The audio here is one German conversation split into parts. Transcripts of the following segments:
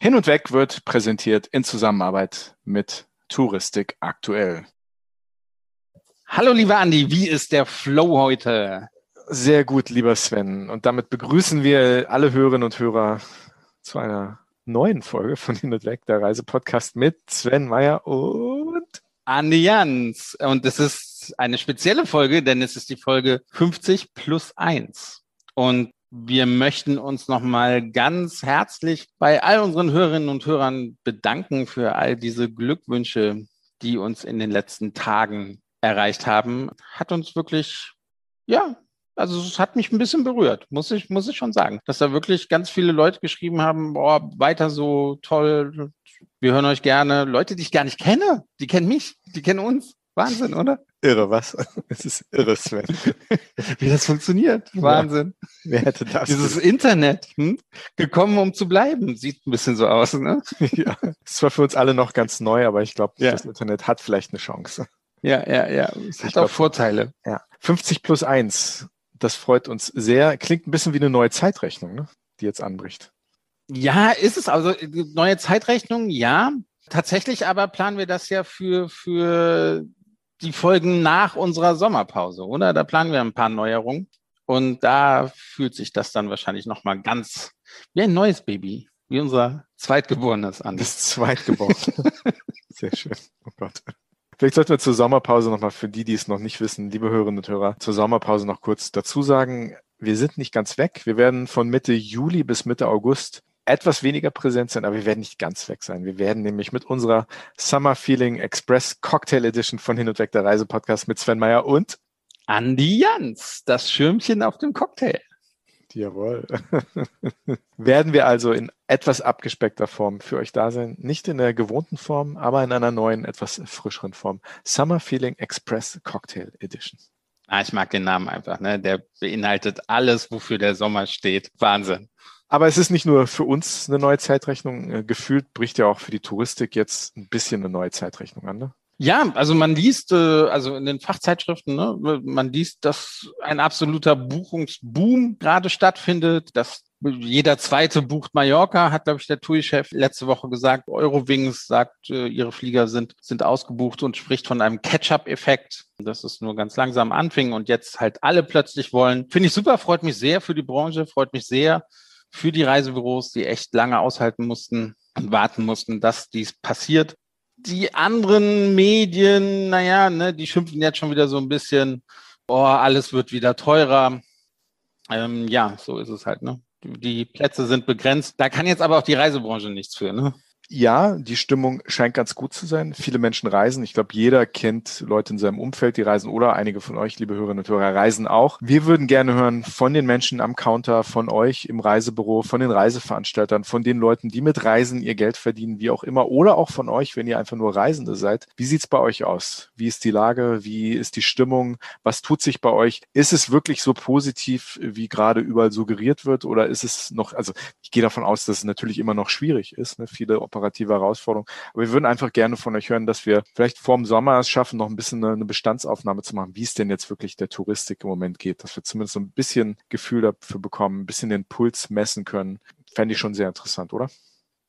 Hin und Weg wird präsentiert in Zusammenarbeit mit Touristik aktuell. Hallo lieber Andi, wie ist der Flow heute? Sehr gut, lieber Sven. Und damit begrüßen wir alle Hörerinnen und Hörer zu einer neuen Folge von Hin und Weg, der Reisepodcast mit Sven Meyer und Andi Jans. Und es ist eine spezielle Folge, denn es ist die Folge 50 plus 1. Und wir möchten uns nochmal ganz herzlich bei all unseren Hörerinnen und Hörern bedanken für all diese Glückwünsche, die uns in den letzten Tagen erreicht haben. Hat uns wirklich, ja, also es hat mich ein bisschen berührt, muss ich, muss ich schon sagen, dass da wirklich ganz viele Leute geschrieben haben, boah, weiter so toll, wir hören euch gerne. Leute, die ich gar nicht kenne, die kennen mich, die kennen uns. Wahnsinn, oder? Irre, was? Es ist irre, Sven. Wie das funktioniert. Wahnsinn. Ja, wer hätte das? Dieses denn? Internet, hm? gekommen, um zu bleiben, sieht ein bisschen so aus, ne? ja. Es war für uns alle noch ganz neu, aber ich glaube, ja. das Internet hat vielleicht eine Chance. Ja, ja, ja. Es hat ich auch glaub, Vorteile. Ja. 50 plus 1. Das freut uns sehr. Klingt ein bisschen wie eine neue Zeitrechnung, ne? die jetzt anbricht. Ja, ist es. Also neue Zeitrechnung, ja. Tatsächlich aber planen wir das ja für, für die Folgen nach unserer Sommerpause, oder? Da planen wir ein paar Neuerungen. Und da fühlt sich das dann wahrscheinlich nochmal ganz wie ein neues Baby, wie unser Zweitgeborenes an. Das Zweitgeborene. Sehr schön. Oh Gott. Vielleicht sollten wir zur Sommerpause nochmal für die, die es noch nicht wissen, liebe Hörerinnen und Hörer, zur Sommerpause noch kurz dazu sagen, wir sind nicht ganz weg. Wir werden von Mitte Juli bis Mitte August etwas weniger präsent sein, aber wir werden nicht ganz weg sein. Wir werden nämlich mit unserer Summer Feeling Express Cocktail Edition von Hin und Weg der Reise Podcast mit Sven Meyer und Andi Jans, das Schirmchen auf dem Cocktail. Jawohl. werden wir also in etwas abgespeckter Form für euch da sein. Nicht in der gewohnten Form, aber in einer neuen, etwas frischeren Form. Summer Feeling Express Cocktail Edition. Ah, ich mag den Namen einfach. Ne? Der beinhaltet alles, wofür der Sommer steht. Wahnsinn. Aber es ist nicht nur für uns eine neue Zeitrechnung. Äh, gefühlt bricht ja auch für die Touristik jetzt ein bisschen eine neue Zeitrechnung an. Ne? Ja, also man liest, äh, also in den Fachzeitschriften, ne, man liest, dass ein absoluter Buchungsboom gerade stattfindet, dass jeder zweite bucht Mallorca, hat, glaube ich, der TUI-Chef letzte Woche gesagt. Eurowings sagt, äh, ihre Flieger sind, sind ausgebucht und spricht von einem Catch-up-Effekt, dass es nur ganz langsam anfing und jetzt halt alle plötzlich wollen. Finde ich super, freut mich sehr für die Branche, freut mich sehr, für die Reisebüros, die echt lange aushalten mussten und warten mussten, dass dies passiert. Die anderen Medien, naja, ne, die schimpfen jetzt schon wieder so ein bisschen, oh, alles wird wieder teurer. Ähm, ja, so ist es halt, ne? Die Plätze sind begrenzt. Da kann jetzt aber auch die Reisebranche nichts für, ne? Ja, die Stimmung scheint ganz gut zu sein. Viele Menschen reisen. Ich glaube, jeder kennt Leute in seinem Umfeld, die reisen oder einige von euch, liebe Hörerinnen und Hörer, reisen auch. Wir würden gerne hören von den Menschen am Counter, von euch im Reisebüro, von den Reiseveranstaltern, von den Leuten, die mit Reisen ihr Geld verdienen, wie auch immer, oder auch von euch, wenn ihr einfach nur Reisende seid. Wie sieht's bei euch aus? Wie ist die Lage? Wie ist die Stimmung? Was tut sich bei euch? Ist es wirklich so positiv, wie gerade überall suggeriert wird? Oder ist es noch, also ich gehe davon aus, dass es natürlich immer noch schwierig ist. Ne? Viele operative Herausforderung. Aber wir würden einfach gerne von euch hören, dass wir vielleicht vorm Sommer es schaffen, noch ein bisschen eine, eine Bestandsaufnahme zu machen, wie es denn jetzt wirklich der Touristik im Moment geht, dass wir zumindest so ein bisschen Gefühl dafür bekommen, ein bisschen den Puls messen können. Fände ich schon sehr interessant, oder?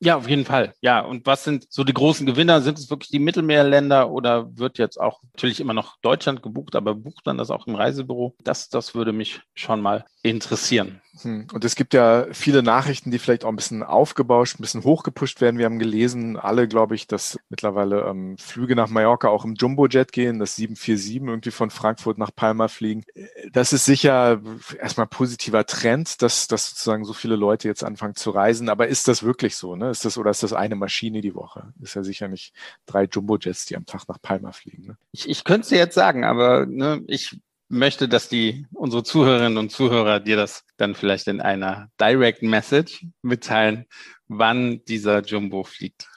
Ja, auf jeden Fall. Ja, und was sind so die großen Gewinner? Sind es wirklich die Mittelmeerländer oder wird jetzt auch natürlich immer noch Deutschland gebucht, aber bucht man das auch im Reisebüro? Das, das würde mich schon mal interessieren. Hm. Und es gibt ja viele Nachrichten, die vielleicht auch ein bisschen aufgebauscht, ein bisschen hochgepusht werden. Wir haben gelesen, alle, glaube ich, dass mittlerweile ähm, Flüge nach Mallorca auch im Jumbojet gehen, dass 747 irgendwie von Frankfurt nach Palma fliegen. Das ist sicher erstmal positiver Trend, dass, dass sozusagen so viele Leute jetzt anfangen zu reisen. Aber ist das wirklich so? Ne? Ist das oder ist das eine Maschine die Woche? Ist ja sicher nicht drei Jumbojets, die am Tag nach Palma fliegen. Ne? Ich, ich könnte es jetzt sagen, aber ne, ich möchte, dass die unsere Zuhörerinnen und Zuhörer dir das dann vielleicht in einer Direct Message mitteilen, wann dieser Jumbo fliegt.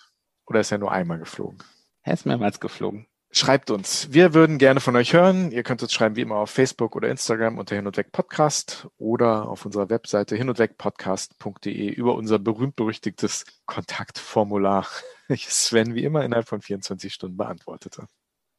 Oder ist er nur einmal geflogen? Er ist mehrmals geflogen. Schreibt uns. Wir würden gerne von euch hören. Ihr könnt uns schreiben wie immer auf Facebook oder Instagram unter Hin und Weg Podcast oder auf unserer Webseite hin und weg podcast.de über unser berühmt-berüchtigtes Kontaktformular, welches Sven wie immer innerhalb von 24 Stunden beantwortete.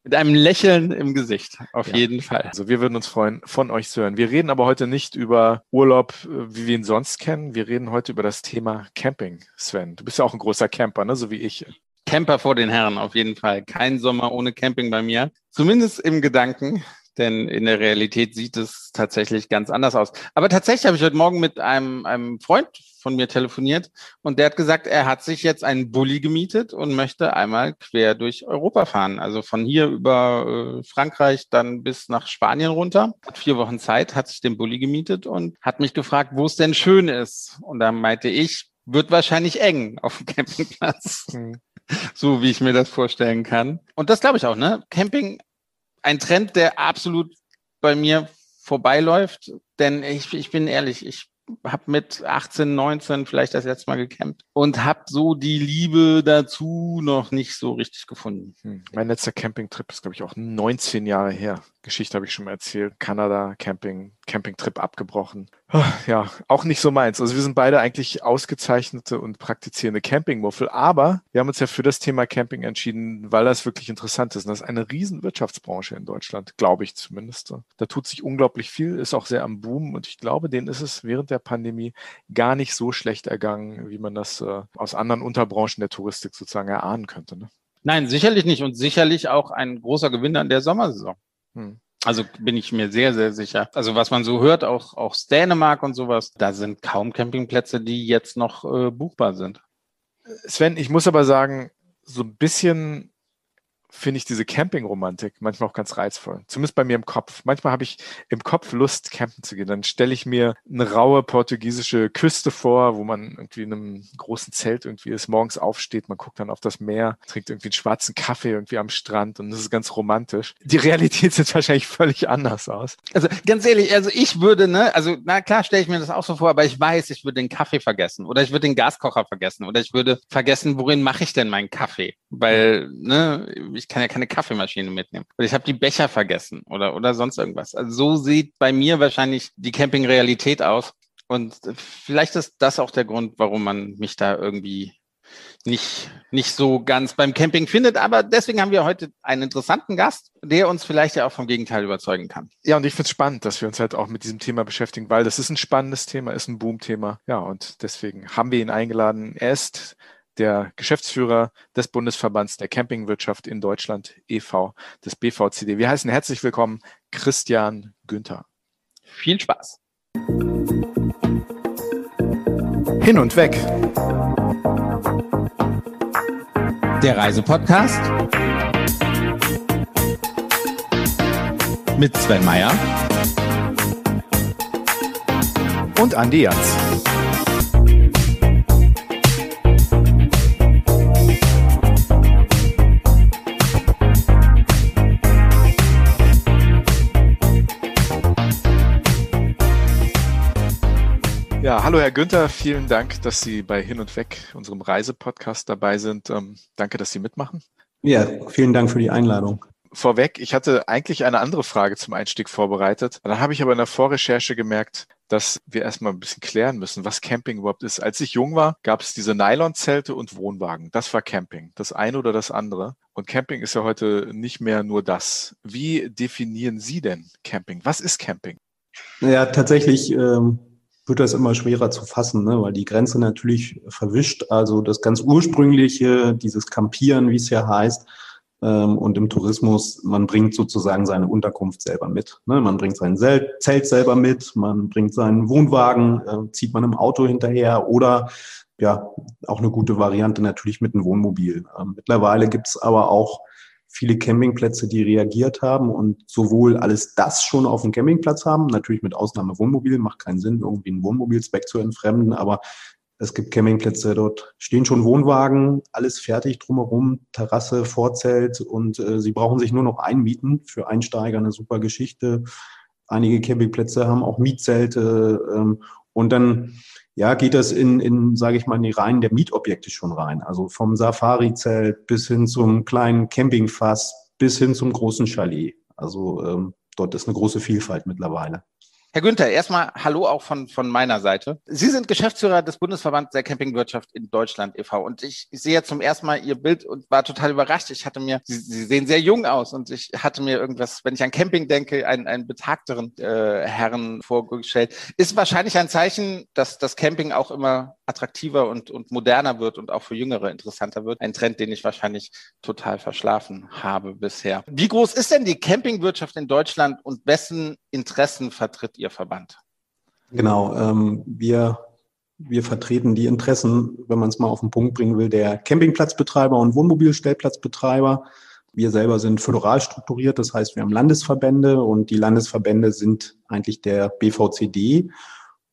Mit einem Lächeln im Gesicht, auf ja. jeden Fall. Also wir würden uns freuen, von euch zu hören. Wir reden aber heute nicht über Urlaub, äh, wie wir ihn sonst kennen. Wir reden heute über das Thema Camping, Sven. Du bist ja auch ein großer Camper, ne? so wie ich. Camper vor den Herren, auf jeden Fall. Kein Sommer ohne Camping bei mir. Zumindest im Gedanken denn in der Realität sieht es tatsächlich ganz anders aus. Aber tatsächlich habe ich heute Morgen mit einem, einem Freund von mir telefoniert und der hat gesagt, er hat sich jetzt einen Bulli gemietet und möchte einmal quer durch Europa fahren. Also von hier über äh, Frankreich dann bis nach Spanien runter. Hat vier Wochen Zeit, hat sich den Bulli gemietet und hat mich gefragt, wo es denn schön ist. Und da meinte ich, wird wahrscheinlich eng auf dem Campingplatz. Mhm. So wie ich mir das vorstellen kann. Und das glaube ich auch, ne? Camping ein Trend, der absolut bei mir vorbeiläuft. Denn ich, ich bin ehrlich, ich habe mit 18, 19 vielleicht das letzte Mal gecampt und habe so die Liebe dazu noch nicht so richtig gefunden. Hm. Mein letzter Campingtrip ist, glaube ich, auch 19 Jahre her. Geschichte habe ich schon mal erzählt. Kanada, Camping, Campingtrip abgebrochen. Ah, ja, auch nicht so meins. Also wir sind beide eigentlich ausgezeichnete und praktizierende Campingmuffel, aber wir haben uns ja für das Thema Camping entschieden, weil das wirklich interessant ist. Und das ist eine riesen Wirtschaftsbranche in Deutschland, glaube ich zumindest. Da tut sich unglaublich viel, ist auch sehr am Boom und ich glaube, denen ist es während der Pandemie gar nicht so schlecht ergangen, wie man das äh, aus anderen Unterbranchen der Touristik sozusagen erahnen könnte. Ne? Nein, sicherlich nicht und sicherlich auch ein großer Gewinner in der Sommersaison. Hm. Also bin ich mir sehr, sehr sicher. Also was man so hört, auch, auch Dänemark und sowas, da sind kaum Campingplätze, die jetzt noch äh, buchbar sind. Sven, ich muss aber sagen, so ein bisschen finde ich diese Camping-Romantik manchmal auch ganz reizvoll. Zumindest bei mir im Kopf. Manchmal habe ich im Kopf Lust, campen zu gehen. Dann stelle ich mir eine raue portugiesische Küste vor, wo man irgendwie in einem großen Zelt irgendwie ist, morgens aufsteht, man guckt dann auf das Meer, trinkt irgendwie einen schwarzen Kaffee irgendwie am Strand und das ist ganz romantisch. Die Realität sieht wahrscheinlich völlig anders aus. Also ganz ehrlich, also ich würde, ne, also na klar stelle ich mir das auch so vor, aber ich weiß, ich würde den Kaffee vergessen oder ich würde den Gaskocher vergessen oder ich würde vergessen, worin mache ich denn meinen Kaffee? Weil, ne, ich ich kann ja keine Kaffeemaschine mitnehmen. Oder ich habe die Becher vergessen oder, oder sonst irgendwas. Also so sieht bei mir wahrscheinlich die Campingrealität aus. Und vielleicht ist das auch der Grund, warum man mich da irgendwie nicht, nicht so ganz beim Camping findet. Aber deswegen haben wir heute einen interessanten Gast, der uns vielleicht ja auch vom Gegenteil überzeugen kann. Ja, und ich finde es spannend, dass wir uns halt auch mit diesem Thema beschäftigen, weil das ist ein spannendes Thema, ist ein Boom-Thema. Ja, und deswegen haben wir ihn eingeladen. Er ist der Geschäftsführer des Bundesverbands der Campingwirtschaft in Deutschland e.V., des BVCD. Wir heißen herzlich willkommen Christian Günther. Viel Spaß. Hin und weg. Der Reisepodcast mit Sven Meyer und Andi Jans. Ja, hallo Herr Günther, vielen Dank, dass Sie bei Hin und Weg, unserem Reisepodcast dabei sind. Ähm, danke, dass Sie mitmachen. Ja, vielen Dank für die Einladung. Vorweg, ich hatte eigentlich eine andere Frage zum Einstieg vorbereitet. Dann habe ich aber in der Vorrecherche gemerkt, dass wir erstmal ein bisschen klären müssen, was Camping überhaupt ist. Als ich jung war, gab es diese Nylonzelte und Wohnwagen. Das war Camping. Das eine oder das andere. Und Camping ist ja heute nicht mehr nur das. Wie definieren Sie denn Camping? Was ist Camping? Ja, tatsächlich ähm, wird das immer schwerer zu fassen, ne? weil die Grenze natürlich verwischt. Also das ganz ursprüngliche, dieses Campieren, wie es ja heißt, ähm, und im Tourismus, man bringt sozusagen seine Unterkunft selber mit. Ne? Man bringt sein Zelt selber mit, man bringt seinen Wohnwagen, äh, zieht man im Auto hinterher oder ja, auch eine gute Variante natürlich mit einem Wohnmobil. Ähm, mittlerweile gibt's aber auch viele Campingplätze, die reagiert haben und sowohl alles das schon auf dem Campingplatz haben, natürlich mit Ausnahme Wohnmobil, macht keinen Sinn, irgendwie ein Wohnmobilsback zu entfremden, aber es gibt Campingplätze, dort stehen schon Wohnwagen, alles fertig drumherum, Terrasse, Vorzelt und äh, sie brauchen sich nur noch einmieten. Für Einsteiger eine super Geschichte. Einige Campingplätze haben auch Mietzelte ähm, und dann ja, geht das in, in sage ich mal, in die Reihen der Mietobjekte schon rein. Also vom Safari-Zelt bis hin zum kleinen Campingfass bis hin zum großen Chalet. Also ähm, dort ist eine große Vielfalt mittlerweile. Herr Günther, erstmal Hallo auch von, von meiner Seite. Sie sind Geschäftsführer des Bundesverbands der Campingwirtschaft in Deutschland e.V. Und ich, ich sehe zum ersten Mal Ihr Bild und war total überrascht. Ich hatte mir, Sie, Sie sehen sehr jung aus und ich hatte mir irgendwas, wenn ich an Camping denke, einen, einen betagteren äh, Herren vorgestellt. Ist wahrscheinlich ein Zeichen, dass das Camping auch immer attraktiver und, und moderner wird und auch für Jüngere interessanter wird. Ein Trend, den ich wahrscheinlich total verschlafen habe bisher. Wie groß ist denn die Campingwirtschaft in Deutschland und wessen Interessen vertritt Ihr Verband? Genau, ähm, wir, wir vertreten die Interessen, wenn man es mal auf den Punkt bringen will, der Campingplatzbetreiber und Wohnmobilstellplatzbetreiber. Wir selber sind föderal strukturiert, das heißt, wir haben Landesverbände und die Landesverbände sind eigentlich der BVCD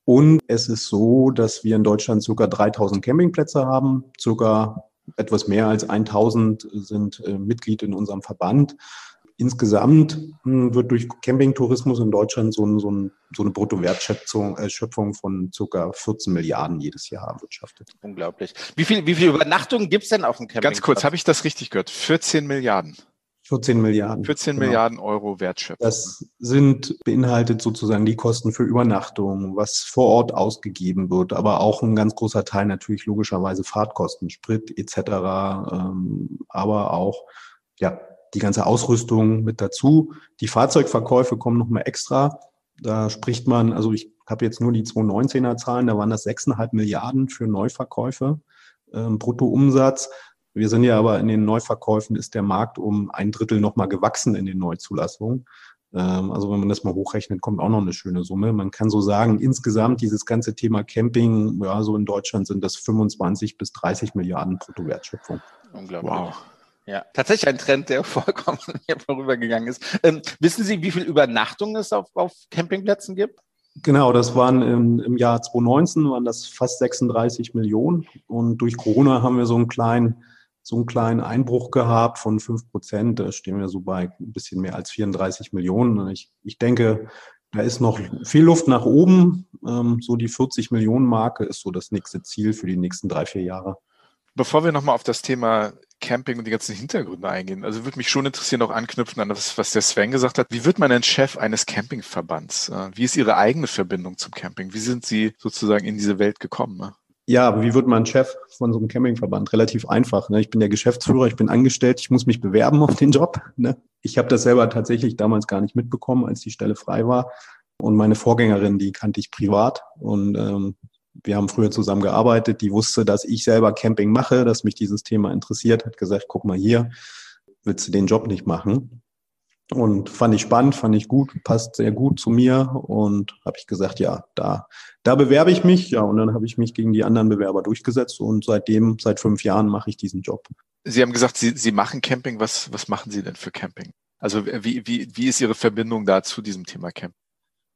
und es ist so, dass wir in Deutschland ca. 3000 Campingplätze haben. Circa etwas mehr als 1000 sind äh, Mitglied in unserem Verband. Insgesamt hm, wird durch Campingtourismus in Deutschland so, ein, so, ein, so eine Bruttowertschöpfung äh, Schöpfung von ca. 14 Milliarden jedes Jahr erwirtschaftet. Unglaublich. Wie viel, wie viel Übernachtungen gibt es denn auf dem Campingplatz? Ganz kurz, habe ich das richtig gehört? 14 Milliarden. 14 Milliarden. 14 genau. Milliarden Euro Wertschöpfung. Das sind beinhaltet sozusagen die Kosten für Übernachtung, was vor Ort ausgegeben wird, aber auch ein ganz großer Teil natürlich logischerweise Fahrtkosten, Sprit etc., ähm, aber auch ja die ganze Ausrüstung mit dazu. Die Fahrzeugverkäufe kommen nochmal extra. Da spricht man, also ich habe jetzt nur die 2019er Zahlen, da waren das 6,5 Milliarden für Neuverkäufe, ähm, Bruttoumsatz. Wir sind ja aber in den Neuverkäufen ist der Markt um ein Drittel nochmal gewachsen in den Neuzulassungen. Ähm, also wenn man das mal hochrechnet, kommt auch noch eine schöne Summe. Man kann so sagen, insgesamt dieses ganze Thema Camping, ja, so in Deutschland sind das 25 bis 30 Milliarden Bruttowertschöpfung. Unglaublich. Wow. Ja, tatsächlich ein Trend, der vollkommen hier vorübergegangen ist. Ähm, wissen Sie, wie viel Übernachtungen es auf, auf Campingplätzen gibt? Genau, das waren im, im, Jahr 2019 waren das fast 36 Millionen und durch Corona haben wir so einen kleinen so einen kleinen Einbruch gehabt von fünf Prozent. Da stehen wir so bei ein bisschen mehr als 34 Millionen. Ich, ich denke, da ist noch viel Luft nach oben. Ähm, so die 40 Millionen Marke ist so das nächste Ziel für die nächsten drei, vier Jahre. Bevor wir nochmal auf das Thema Camping und die ganzen Hintergründe eingehen, also würde mich schon interessieren, auch anknüpfen an das, was der Sven gesagt hat. Wie wird man denn Chef eines Campingverbands? Äh, wie ist Ihre eigene Verbindung zum Camping? Wie sind Sie sozusagen in diese Welt gekommen? Ja, wie wird man Chef von so einem Campingverband? Relativ einfach. Ne? Ich bin der Geschäftsführer, ich bin angestellt, ich muss mich bewerben auf den Job. Ne? Ich habe das selber tatsächlich damals gar nicht mitbekommen, als die Stelle frei war. Und meine Vorgängerin, die kannte ich privat. Und ähm, wir haben früher zusammen gearbeitet. Die wusste, dass ich selber Camping mache, dass mich dieses Thema interessiert, hat gesagt, guck mal hier, willst du den Job nicht machen? Und fand ich spannend, fand ich gut, passt sehr gut zu mir und habe ich gesagt, ja, da, da bewerbe ich mich. Ja, und dann habe ich mich gegen die anderen Bewerber durchgesetzt und seitdem, seit fünf Jahren mache ich diesen Job. Sie haben gesagt, Sie, Sie machen Camping. Was, was machen Sie denn für Camping? Also wie, wie, wie ist Ihre Verbindung da zu diesem Thema Camping?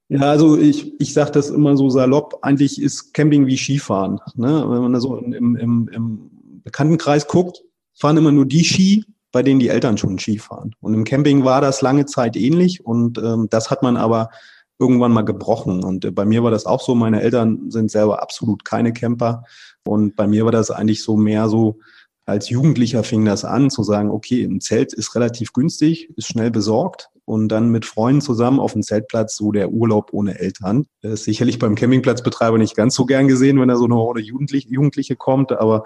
Ja, also ich, ich sage das immer so salopp, eigentlich ist Camping wie Skifahren. Ne? Wenn man da so im, im, im Bekanntenkreis guckt, fahren immer nur die Ski, bei denen die Eltern schon Ski fahren. Und im Camping war das lange Zeit ähnlich und ähm, das hat man aber irgendwann mal gebrochen. Und äh, bei mir war das auch so. Meine Eltern sind selber absolut keine Camper. Und bei mir war das eigentlich so mehr so, als Jugendlicher fing das an, zu sagen, okay, ein Zelt ist relativ günstig, ist schnell besorgt und dann mit Freunden zusammen auf dem Zeltplatz so der Urlaub ohne Eltern. Das ist sicherlich beim Campingplatzbetreiber nicht ganz so gern gesehen, wenn da so eine Horde Jugendliche, Jugendliche kommt, aber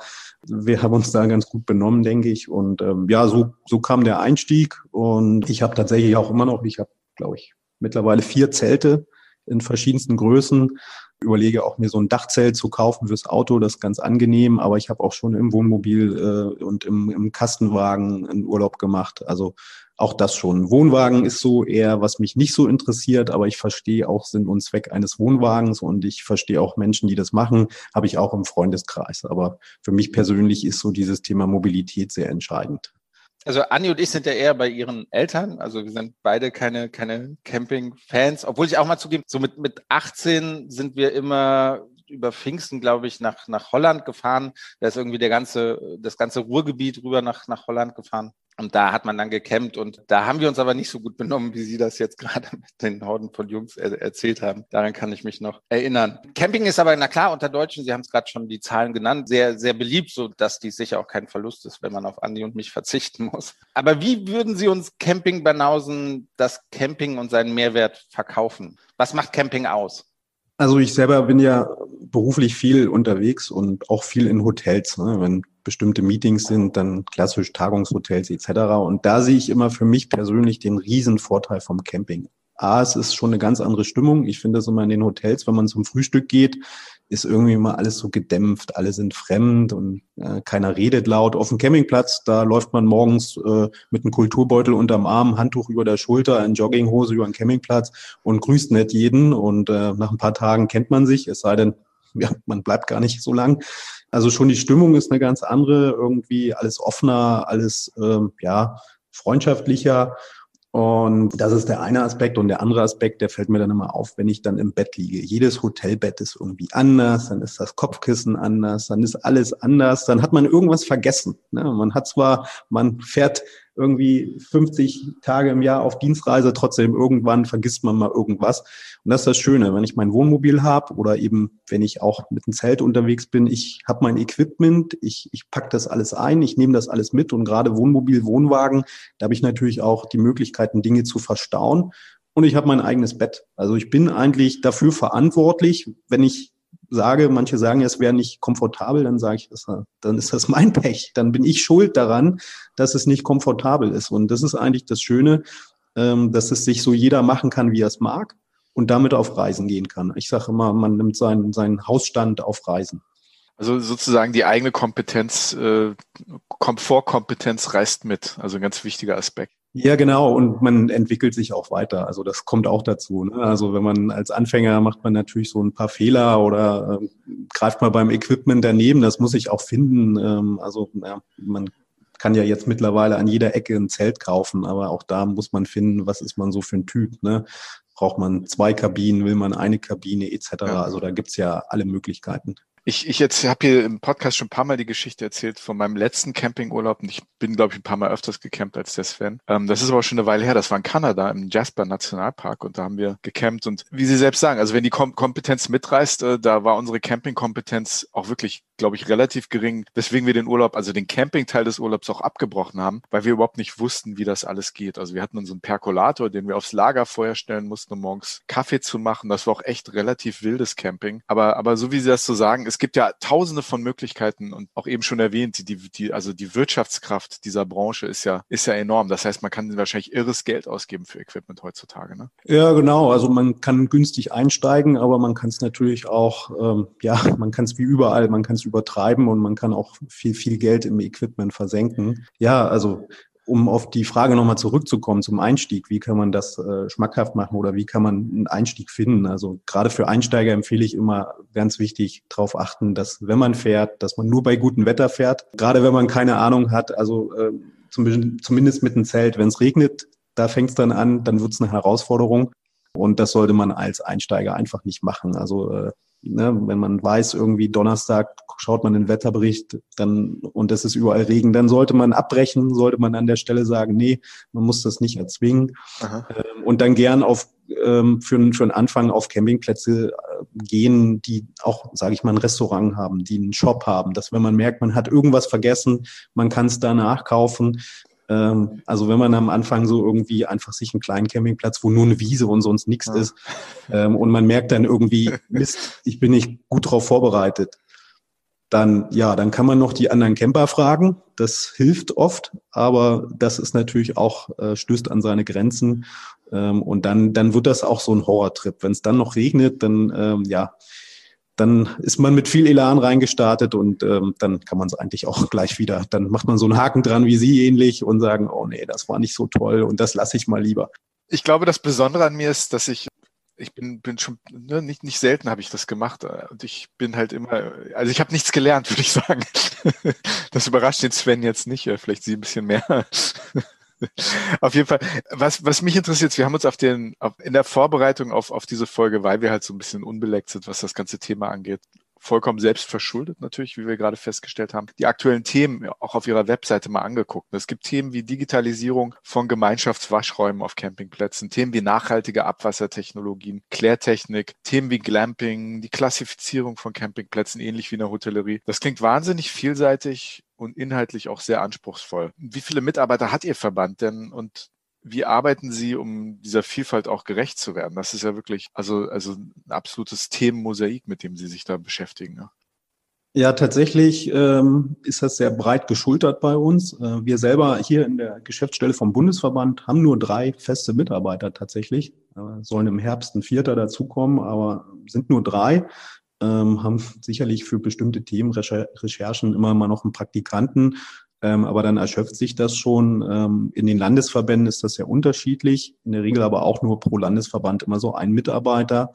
wir haben uns da ganz gut benommen, denke ich. Und ähm, ja, so, so kam der Einstieg und ich habe tatsächlich auch immer noch, ich habe, glaube ich, mittlerweile vier Zelte in verschiedensten Größen überlege auch mir so ein Dachzelt zu kaufen fürs Auto, das ist ganz angenehm, aber ich habe auch schon im Wohnmobil äh, und im, im Kastenwagen einen Urlaub gemacht. Also auch das schon. Wohnwagen ist so eher, was mich nicht so interessiert, aber ich verstehe auch Sinn und Zweck eines Wohnwagens und ich verstehe auch Menschen, die das machen, habe ich auch im Freundeskreis. Aber für mich persönlich ist so dieses Thema Mobilität sehr entscheidend. Also Anni und ich sind ja eher bei ihren Eltern. Also wir sind beide keine, keine Camping-Fans. Obwohl ich auch mal zugeben, so mit, mit 18 sind wir immer über Pfingsten, glaube ich, nach, nach Holland gefahren. Da ist irgendwie der ganze, das ganze Ruhrgebiet rüber nach, nach Holland gefahren. Und da hat man dann gecampt und da haben wir uns aber nicht so gut benommen, wie Sie das jetzt gerade mit den Horden von Jungs er erzählt haben. Daran kann ich mich noch erinnern. Camping ist aber, na klar, unter Deutschen, Sie haben es gerade schon die Zahlen genannt, sehr, sehr beliebt, so dass dies sicher auch kein Verlust ist, wenn man auf Andi und mich verzichten muss. Aber wie würden Sie uns Camping-Banausen das Camping und seinen Mehrwert verkaufen? Was macht Camping aus? Also ich selber bin ja beruflich viel unterwegs und auch viel in Hotels. Ne? Wenn bestimmte Meetings sind, dann klassisch Tagungshotels etc. Und da sehe ich immer für mich persönlich den riesen Vorteil vom Camping. A, es ist schon eine ganz andere Stimmung. Ich finde das immer in den Hotels, wenn man zum Frühstück geht, ist irgendwie immer alles so gedämpft, alle sind fremd und äh, keiner redet laut. Auf dem Campingplatz, da läuft man morgens äh, mit einem Kulturbeutel unterm Arm, Handtuch über der Schulter, in Jogginghose über den Campingplatz und grüßt nicht jeden. Und äh, nach ein paar Tagen kennt man sich, es sei denn, ja, man bleibt gar nicht so lang. Also schon die Stimmung ist eine ganz andere, irgendwie alles offener, alles ähm, ja freundschaftlicher. Und das ist der eine Aspekt. Und der andere Aspekt, der fällt mir dann immer auf, wenn ich dann im Bett liege. Jedes Hotelbett ist irgendwie anders, dann ist das Kopfkissen anders, dann ist alles anders, dann hat man irgendwas vergessen. Ne? Man hat zwar, man fährt irgendwie 50 Tage im Jahr auf Dienstreise, trotzdem irgendwann vergisst man mal irgendwas. Und das ist das Schöne, wenn ich mein Wohnmobil habe oder eben wenn ich auch mit dem Zelt unterwegs bin, ich habe mein Equipment, ich, ich pack das alles ein, ich nehme das alles mit und gerade Wohnmobil, Wohnwagen, da habe ich natürlich auch die Möglichkeiten, Dinge zu verstauen. Und ich habe mein eigenes Bett. Also ich bin eigentlich dafür verantwortlich, wenn ich sage, manche sagen, es wäre nicht komfortabel, dann sage ich, dann ist das mein Pech. Dann bin ich schuld daran, dass es nicht komfortabel ist. Und das ist eigentlich das Schöne, ähm, dass es sich so jeder machen kann, wie er es mag und damit auf Reisen gehen kann. Ich sage immer, man nimmt seinen, seinen Hausstand auf Reisen. Also sozusagen die eigene Kompetenz, äh, Komfortkompetenz reist mit. Also ein ganz wichtiger Aspekt. Ja, genau. Und man entwickelt sich auch weiter. Also das kommt auch dazu. Ne? Also wenn man als Anfänger macht man natürlich so ein paar Fehler oder äh, greift mal beim Equipment daneben. Das muss ich auch finden. Ähm, also ja, man kann ja jetzt mittlerweile an jeder Ecke ein Zelt kaufen, aber auch da muss man finden, was ist man so für ein Typ. Ne? Braucht man zwei Kabinen, will man eine Kabine etc. Ja. Also da gibt's ja alle Möglichkeiten. Ich, ich jetzt habe hier im Podcast schon ein paar Mal die Geschichte erzählt von meinem letzten Campingurlaub und ich bin, glaube ich, ein paar Mal öfters gecampt als der Sven. Ähm, das ist aber schon eine Weile her. Das war in Kanada im Jasper Nationalpark und da haben wir gecampt und wie Sie selbst sagen, also wenn die Kom Kompetenz mitreißt, äh, da war unsere Campingkompetenz auch wirklich, glaube ich, relativ gering, weswegen wir den Urlaub, also den Campingteil des Urlaubs auch abgebrochen haben, weil wir überhaupt nicht wussten, wie das alles geht. Also wir hatten unseren Perkolator, den wir aufs Lagerfeuer stellen mussten, um morgens Kaffee zu machen. Das war auch echt relativ wildes Camping. Aber, aber so wie Sie das so sagen, es gibt ja tausende von Möglichkeiten und auch eben schon erwähnt, die, die, also die Wirtschaftskraft dieser Branche ist ja, ist ja enorm. Das heißt, man kann wahrscheinlich irres Geld ausgeben für Equipment heutzutage. Ne? Ja, genau. Also man kann günstig einsteigen, aber man kann es natürlich auch, ähm, ja, man kann es wie überall, man kann es übertreiben und man kann auch viel, viel Geld im Equipment versenken. Ja, also um auf die Frage nochmal zurückzukommen zum Einstieg, wie kann man das äh, schmackhaft machen oder wie kann man einen Einstieg finden? Also gerade für Einsteiger empfehle ich immer ganz wichtig darauf achten, dass wenn man fährt, dass man nur bei gutem Wetter fährt. Gerade wenn man keine Ahnung hat, also äh, zum, zumindest mit einem Zelt, wenn es regnet, da fängt es dann an, dann wird es eine Herausforderung. Und das sollte man als Einsteiger einfach nicht machen. Also äh, ne, wenn man weiß, irgendwie Donnerstag schaut man den Wetterbericht dann und es ist überall Regen, dann sollte man abbrechen, sollte man an der Stelle sagen, nee, man muss das nicht erzwingen. Ähm, und dann gern auf ähm, für, für einen Anfang auf Campingplätze äh, gehen, die auch, sage ich mal, ein Restaurant haben, die einen Shop haben, dass wenn man merkt, man hat irgendwas vergessen, man kann es da nachkaufen. Ähm, also wenn man am Anfang so irgendwie einfach sich einen kleinen Campingplatz, wo nur eine Wiese und sonst nichts ja. ist, ähm, und man merkt dann irgendwie, Mist, ich bin nicht gut drauf vorbereitet, dann ja, dann kann man noch die anderen Camper fragen. Das hilft oft, aber das ist natürlich auch äh, stößt an seine Grenzen. Ähm, und dann dann wird das auch so ein Horrortrip. Wenn es dann noch regnet, dann ähm, ja, dann ist man mit viel Elan reingestartet und ähm, dann kann man es eigentlich auch gleich wieder. Dann macht man so einen Haken dran wie Sie ähnlich und sagen, oh nee, das war nicht so toll und das lasse ich mal lieber. Ich glaube, das Besondere an mir ist, dass ich ich bin, bin schon, ne, nicht, nicht selten habe ich das gemacht. Und ich bin halt immer, also ich habe nichts gelernt, würde ich sagen. Das überrascht den Sven jetzt nicht, vielleicht Sie ein bisschen mehr. Auf jeden Fall. Was, was mich interessiert, wir haben uns auf den, auf, in der Vorbereitung auf, auf diese Folge, weil wir halt so ein bisschen unbeleckt sind, was das ganze Thema angeht, vollkommen selbst verschuldet natürlich, wie wir gerade festgestellt haben, die aktuellen Themen auch auf ihrer Webseite mal angeguckt. Es gibt Themen wie Digitalisierung von Gemeinschaftswaschräumen auf Campingplätzen, Themen wie nachhaltige Abwassertechnologien, Klärtechnik, Themen wie Glamping, die Klassifizierung von Campingplätzen, ähnlich wie in der Hotellerie. Das klingt wahnsinnig vielseitig und inhaltlich auch sehr anspruchsvoll. Wie viele Mitarbeiter hat Ihr Verband denn und wie arbeiten Sie, um dieser Vielfalt auch gerecht zu werden? Das ist ja wirklich also, also ein absolutes Themenmosaik, mit dem Sie sich da beschäftigen. Ne? Ja, tatsächlich ähm, ist das sehr breit geschultert bei uns. Äh, wir selber hier in der Geschäftsstelle vom Bundesverband haben nur drei feste Mitarbeiter tatsächlich. Äh, sollen im Herbst ein Vierter dazukommen, aber sind nur drei. Ähm, haben sicherlich für bestimmte Themen, Recherchen immer mal noch einen Praktikanten, ähm, aber dann erschöpft sich das schon. Ähm, in den Landesverbänden ist das ja unterschiedlich. In der Regel aber auch nur pro Landesverband immer so ein Mitarbeiter.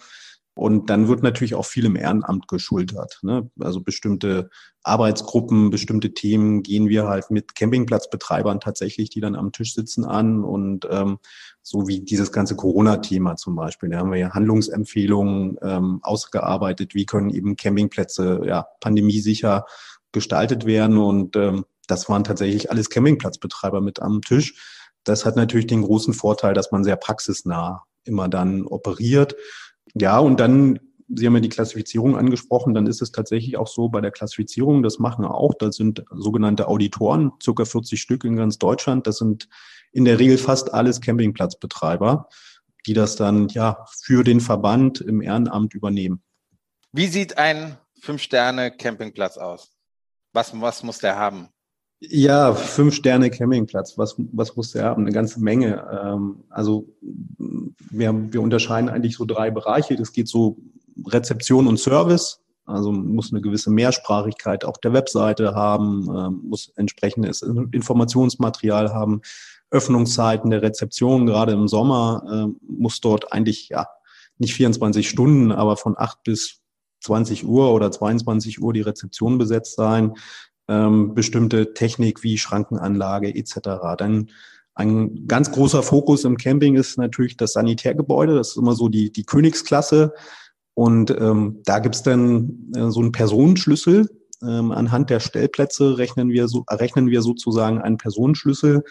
Und dann wird natürlich auch viel im Ehrenamt geschultert. Ne? Also bestimmte Arbeitsgruppen, bestimmte Themen gehen wir halt mit Campingplatzbetreibern tatsächlich, die dann am Tisch sitzen an. Und ähm, so wie dieses ganze Corona-Thema zum Beispiel. Da haben wir ja Handlungsempfehlungen ähm, ausgearbeitet, wie können eben Campingplätze ja, pandemiesicher gestaltet werden. Und ähm, das waren tatsächlich alles Campingplatzbetreiber mit am Tisch. Das hat natürlich den großen Vorteil, dass man sehr praxisnah immer dann operiert. Ja, und dann, Sie haben ja die Klassifizierung angesprochen, dann ist es tatsächlich auch so bei der Klassifizierung, das machen auch, das sind sogenannte Auditoren, circa 40 Stück in ganz Deutschland. Das sind in der Regel fast alles Campingplatzbetreiber, die das dann ja für den Verband im Ehrenamt übernehmen. Wie sieht ein Fünf-Sterne-Campingplatz aus? Was, was muss der haben? Ja, fünf Sterne Campingplatz. Was, was muss der haben? Eine ganze Menge. Ähm, also wir, wir unterscheiden eigentlich so drei Bereiche. Das geht so Rezeption und Service. Also muss eine gewisse Mehrsprachigkeit auf der Webseite haben, ähm, muss entsprechendes Informationsmaterial haben, Öffnungszeiten der Rezeption, gerade im Sommer, äh, muss dort eigentlich ja nicht 24 Stunden, aber von 8 bis 20 Uhr oder 22 Uhr die Rezeption besetzt sein ähm, bestimmte Technik wie Schrankenanlage etc. Dann ein ganz großer Fokus im Camping ist natürlich das Sanitärgebäude. Das ist immer so die, die Königsklasse. Und ähm, da gibt's dann äh, so einen Personenschlüssel. Ähm, anhand der Stellplätze rechnen wir, so, errechnen wir sozusagen einen Personenschlüssel,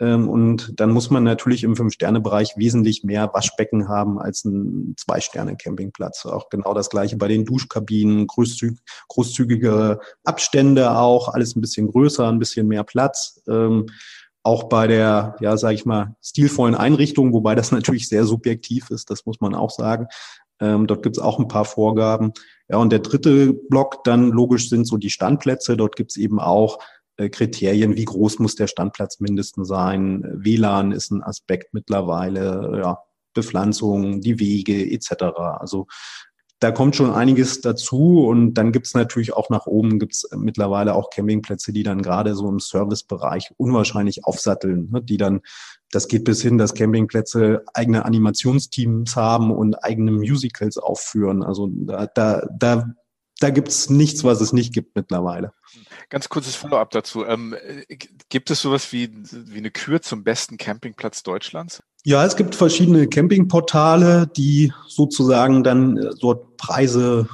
und dann muss man natürlich im Fünf-Sterne-Bereich wesentlich mehr Waschbecken haben als ein Zwei-Sterne-Campingplatz. Auch genau das Gleiche bei den Duschkabinen, großzüg großzügigere Abstände auch, alles ein bisschen größer, ein bisschen mehr Platz. Ähm, auch bei der, ja, sage ich mal, stilvollen Einrichtung, wobei das natürlich sehr subjektiv ist, das muss man auch sagen. Ähm, dort gibt es auch ein paar Vorgaben. Ja, und der dritte Block dann logisch sind so die Standplätze. Dort gibt es eben auch Kriterien, wie groß muss der Standplatz mindestens sein. WLAN ist ein Aspekt mittlerweile, ja, Bepflanzung, die Wege etc. Also da kommt schon einiges dazu und dann gibt's natürlich auch nach oben gibt's mittlerweile auch Campingplätze, die dann gerade so im Servicebereich unwahrscheinlich aufsatteln, ne? die dann, das geht bis hin, dass Campingplätze eigene Animationsteams haben und eigene Musicals aufführen. Also da, da, da da gibt's nichts, was es nicht gibt mittlerweile. Ganz kurzes Follow-up dazu. Ähm, gibt es sowas wie, wie eine Kür zum besten Campingplatz Deutschlands? Ja, es gibt verschiedene Campingportale, die sozusagen dann äh, dort Preise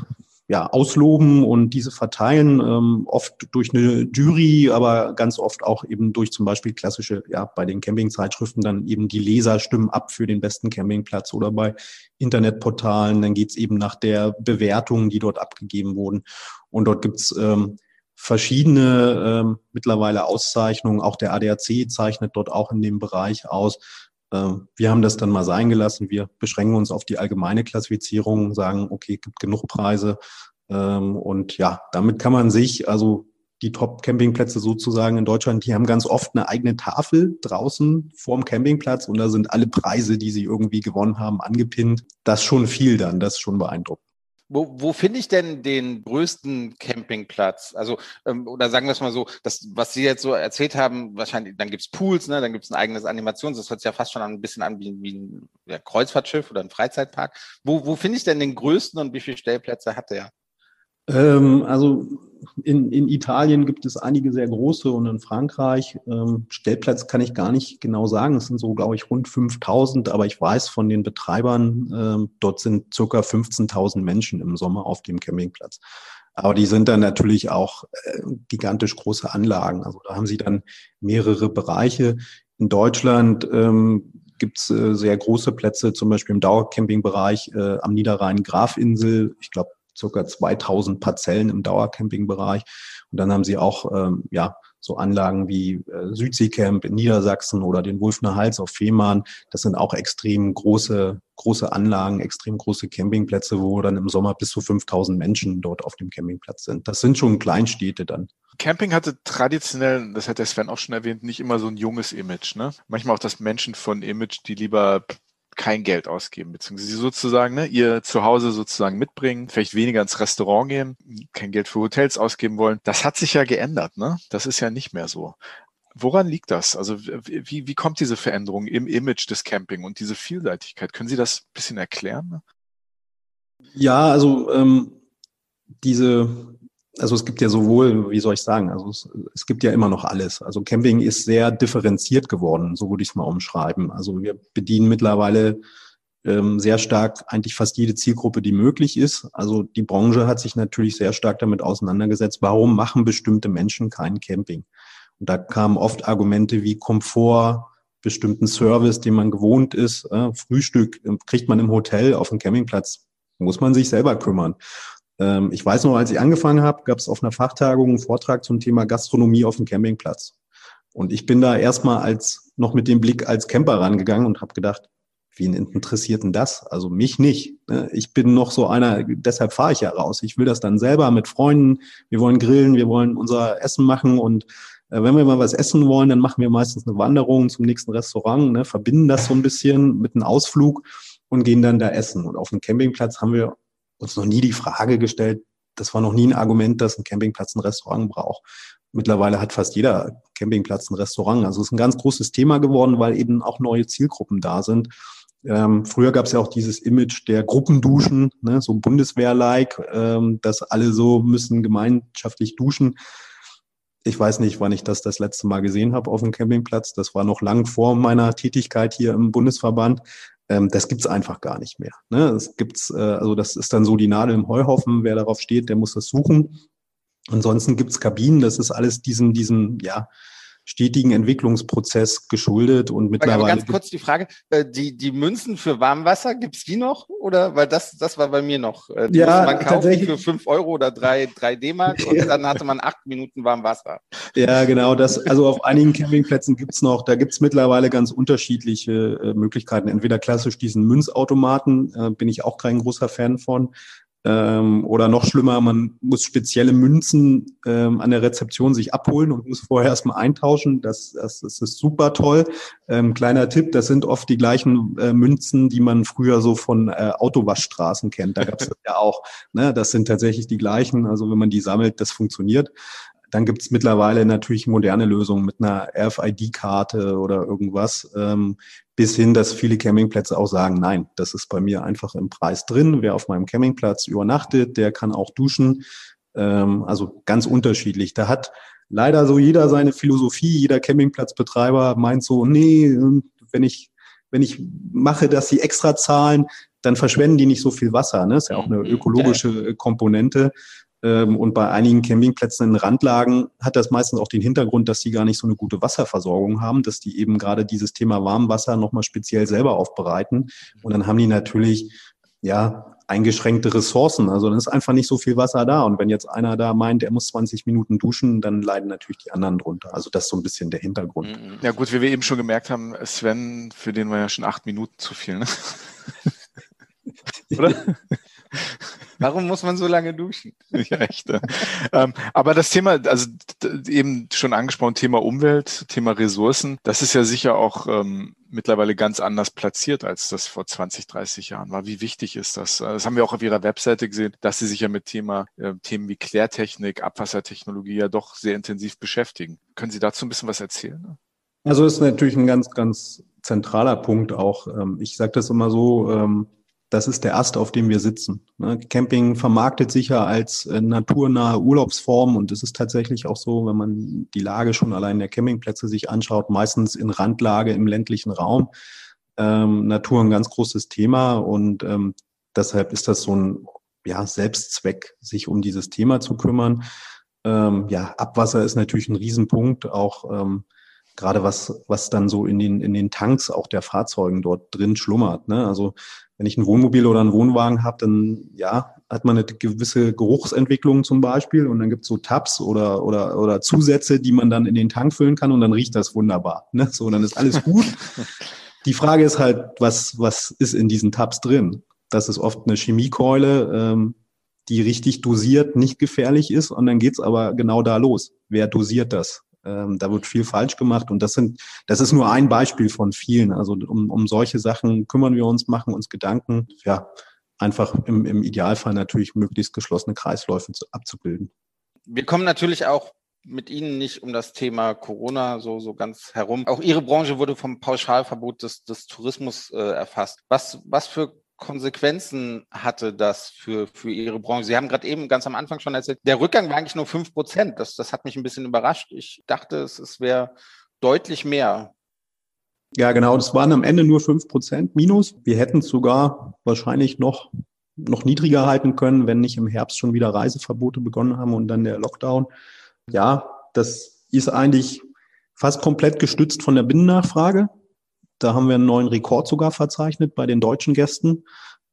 ja, ausloben und diese verteilen, ähm, oft durch eine Jury, aber ganz oft auch eben durch zum Beispiel klassische, ja, bei den Campingzeitschriften dann eben die Leser stimmen ab für den besten Campingplatz oder bei Internetportalen, dann geht's eben nach der Bewertung, die dort abgegeben wurden. Und dort gibt's ähm, verschiedene ähm, mittlerweile Auszeichnungen, auch der ADAC zeichnet dort auch in dem Bereich aus. Ähm, wir haben das dann mal sein gelassen. Wir beschränken uns auf die allgemeine Klassifizierung, sagen, okay, gibt genug Preise. Ähm, und ja, damit kann man sich, also die Top-Campingplätze sozusagen in Deutschland, die haben ganz oft eine eigene Tafel draußen vorm Campingplatz und da sind alle Preise, die sie irgendwie gewonnen haben, angepinnt. Das schon viel dann, das ist schon beeindruckend. Wo, wo finde ich denn den größten Campingplatz? Also, ähm, oder sagen wir es mal so, das, was Sie jetzt so erzählt haben, wahrscheinlich, dann gibt's Pools, ne, dann gibt's ein eigenes Animations, das hört sich ja fast schon ein bisschen an wie, wie ein ja, Kreuzfahrtschiff oder ein Freizeitpark. Wo, wo finde ich denn den größten und wie viele Stellplätze hat der? Ähm, also in, in Italien gibt es einige sehr große und in Frankreich. Ähm, Stellplatz kann ich gar nicht genau sagen. Es sind so, glaube ich, rund 5000, aber ich weiß von den Betreibern, ähm, dort sind circa 15.000 Menschen im Sommer auf dem Campingplatz. Aber die sind dann natürlich auch äh, gigantisch große Anlagen. Also da haben sie dann mehrere Bereiche. In Deutschland ähm, gibt es äh, sehr große Plätze, zum Beispiel im Dauercampingbereich äh, am Niederrhein Grafinsel. Ich glaube, circa 2000 Parzellen im Dauercampingbereich. Und dann haben sie auch ähm, ja, so Anlagen wie äh, Südseecamp in Niedersachsen oder den Wulfner Hals auf Fehmarn. Das sind auch extrem große, große Anlagen, extrem große Campingplätze, wo dann im Sommer bis zu 5000 Menschen dort auf dem Campingplatz sind. Das sind schon Kleinstädte dann. Camping hatte traditionell, das hat der Sven auch schon erwähnt, nicht immer so ein junges Image. Ne? Manchmal auch das Menschen von Image, die lieber kein Geld ausgeben, beziehungsweise sozusagen ne, ihr Zuhause sozusagen mitbringen, vielleicht weniger ins Restaurant gehen, kein Geld für Hotels ausgeben wollen. Das hat sich ja geändert, ne? Das ist ja nicht mehr so. Woran liegt das? Also wie, wie kommt diese Veränderung im Image des Camping und diese Vielseitigkeit? Können Sie das ein bisschen erklären? Ja, also ähm, diese also es gibt ja sowohl, wie soll ich sagen, also es, es, gibt ja immer noch alles. Also Camping ist sehr differenziert geworden, so würde ich es mal umschreiben. Also wir bedienen mittlerweile ähm, sehr stark eigentlich fast jede Zielgruppe, die möglich ist. Also die Branche hat sich natürlich sehr stark damit auseinandergesetzt, warum machen bestimmte Menschen kein Camping? Und da kamen oft Argumente wie Komfort, bestimmten Service, den man gewohnt ist. Äh, Frühstück äh, kriegt man im Hotel auf dem Campingplatz, muss man sich selber kümmern. Ähm, ich weiß noch, als ich angefangen habe, gab es auf einer Fachtagung einen Vortrag zum Thema Gastronomie auf dem Campingplatz. Und ich bin da erstmal als noch mit dem Blick als Camper rangegangen und habe gedacht, wen interessiert denn das? Also mich nicht. Ne? Ich bin noch so einer, deshalb fahre ich ja raus. Ich will das dann selber mit Freunden. Wir wollen grillen, wir wollen unser Essen machen und äh, wenn wir mal was essen wollen, dann machen wir meistens eine Wanderung zum nächsten Restaurant, ne, verbinden das so ein bisschen mit einem Ausflug und gehen dann da essen. Und auf dem Campingplatz haben wir uns noch nie die Frage gestellt, das war noch nie ein Argument, dass ein Campingplatz ein Restaurant braucht. Mittlerweile hat fast jeder Campingplatz ein Restaurant. Also es ist ein ganz großes Thema geworden, weil eben auch neue Zielgruppen da sind. Ähm, früher gab es ja auch dieses Image der Gruppenduschen, ne, so Bundeswehr-like, ähm, dass alle so müssen gemeinschaftlich duschen. Ich weiß nicht, wann ich das das letzte Mal gesehen habe auf dem Campingplatz. Das war noch lang vor meiner Tätigkeit hier im Bundesverband. Ähm, das gibt's einfach gar nicht mehr. Ne? Das gibt's, äh, also das ist dann so die Nadel im Heuhaufen. Wer darauf steht, der muss das suchen. Ansonsten gibt's Kabinen. Das ist alles diesem, diesem, ja, stetigen Entwicklungsprozess geschuldet und mittlerweile. Aber ganz kurz die Frage, äh, die, die Münzen für Warmwasser, gibt's die noch? Oder weil das, das war bei mir noch. Äh, die ja, man kaufen für fünf Euro oder drei, drei D-Mark und ja. dann hatte man acht Minuten Warmwasser. Ja, genau. Das, also auf einigen Campingplätzen gibt's noch, da gibt's mittlerweile ganz unterschiedliche äh, Möglichkeiten. Entweder klassisch diesen Münzautomaten, äh, bin ich auch kein großer Fan von. Ähm, oder noch schlimmer, man muss spezielle Münzen ähm, an der Rezeption sich abholen und muss vorher erstmal eintauschen. Das, das, das ist super toll. Ähm, kleiner Tipp, das sind oft die gleichen äh, Münzen, die man früher so von äh, Autowaschstraßen kennt. Da gab es ja auch. Ne? Das sind tatsächlich die gleichen. Also wenn man die sammelt, das funktioniert. Dann gibt es mittlerweile natürlich moderne Lösungen mit einer RFID-Karte oder irgendwas, ähm, bis hin, dass viele Campingplätze auch sagen, nein, das ist bei mir einfach im Preis drin. Wer auf meinem Campingplatz übernachtet, der kann auch duschen. Ähm, also ganz unterschiedlich. Da hat leider so jeder seine Philosophie, jeder Campingplatzbetreiber meint so, nee, wenn ich, wenn ich mache, dass sie extra zahlen, dann verschwenden die nicht so viel Wasser. Ne? ist ja auch eine mhm. ökologische Komponente. Ähm, und bei einigen Campingplätzen in Randlagen hat das meistens auch den Hintergrund, dass sie gar nicht so eine gute Wasserversorgung haben, dass die eben gerade dieses Thema Warmwasser nochmal speziell selber aufbereiten. Und dann haben die natürlich, ja, eingeschränkte Ressourcen. Also dann ist einfach nicht so viel Wasser da. Und wenn jetzt einer da meint, er muss 20 Minuten duschen, dann leiden natürlich die anderen drunter. Also das ist so ein bisschen der Hintergrund. Mhm. Ja gut, wie wir eben schon gemerkt haben, Sven, für den war ja schon acht Minuten zu viel. Ne? Oder? Warum muss man so lange duschen? Ja, echt. ähm, aber das Thema, also eben schon angesprochen, Thema Umwelt, Thema Ressourcen, das ist ja sicher auch ähm, mittlerweile ganz anders platziert, als das vor 20, 30 Jahren war. Wie wichtig ist das? Das haben wir auch auf Ihrer Webseite gesehen, dass Sie sich ja mit Thema, äh, Themen wie Klärtechnik, Abwassertechnologie ja doch sehr intensiv beschäftigen. Können Sie dazu ein bisschen was erzählen? Also ist natürlich ein ganz, ganz zentraler Punkt auch. Ähm, ich sage das immer so, ähm, das ist der Ast, auf dem wir sitzen. Ne? Camping vermarktet sich ja als äh, naturnahe Urlaubsform und es ist tatsächlich auch so, wenn man die Lage schon allein der Campingplätze sich anschaut, meistens in Randlage im ländlichen Raum. Ähm, Natur ein ganz großes Thema und ähm, deshalb ist das so ein ja, Selbstzweck, sich um dieses Thema zu kümmern. Ähm, ja, Abwasser ist natürlich ein Riesenpunkt, auch ähm, gerade was, was dann so in den, in den Tanks auch der Fahrzeugen dort drin schlummert. Ne? Also wenn ich ein Wohnmobil oder einen Wohnwagen habe, dann ja, hat man eine gewisse Geruchsentwicklung zum Beispiel und dann gibt es so Tabs oder, oder, oder Zusätze, die man dann in den Tank füllen kann und dann riecht das wunderbar. Ne? So, dann ist alles gut. Die Frage ist halt, was, was ist in diesen Tabs drin? Das ist oft eine Chemiekeule, ähm, die richtig dosiert nicht gefährlich ist und dann geht's aber genau da los. Wer dosiert das? Ähm, da wird viel falsch gemacht und das sind, das ist nur ein Beispiel von vielen. Also um, um solche Sachen kümmern wir uns, machen uns Gedanken. Ja, einfach im, im Idealfall natürlich möglichst geschlossene Kreisläufe zu, abzubilden. Wir kommen natürlich auch mit Ihnen nicht um das Thema Corona so, so ganz herum. Auch Ihre Branche wurde vom Pauschalverbot des, des Tourismus äh, erfasst. Was, was für Konsequenzen hatte das für, für Ihre Branche? Sie haben gerade eben ganz am Anfang schon erzählt, der Rückgang war eigentlich nur fünf Prozent. Das, das hat mich ein bisschen überrascht. Ich dachte, es, es wäre deutlich mehr. Ja, genau. Das waren am Ende nur fünf Prozent minus. Wir hätten sogar wahrscheinlich noch, noch niedriger halten können, wenn nicht im Herbst schon wieder Reiseverbote begonnen haben und dann der Lockdown. Ja, das ist eigentlich fast komplett gestützt von der Binnennachfrage. Da haben wir einen neuen Rekord sogar verzeichnet bei den deutschen Gästen,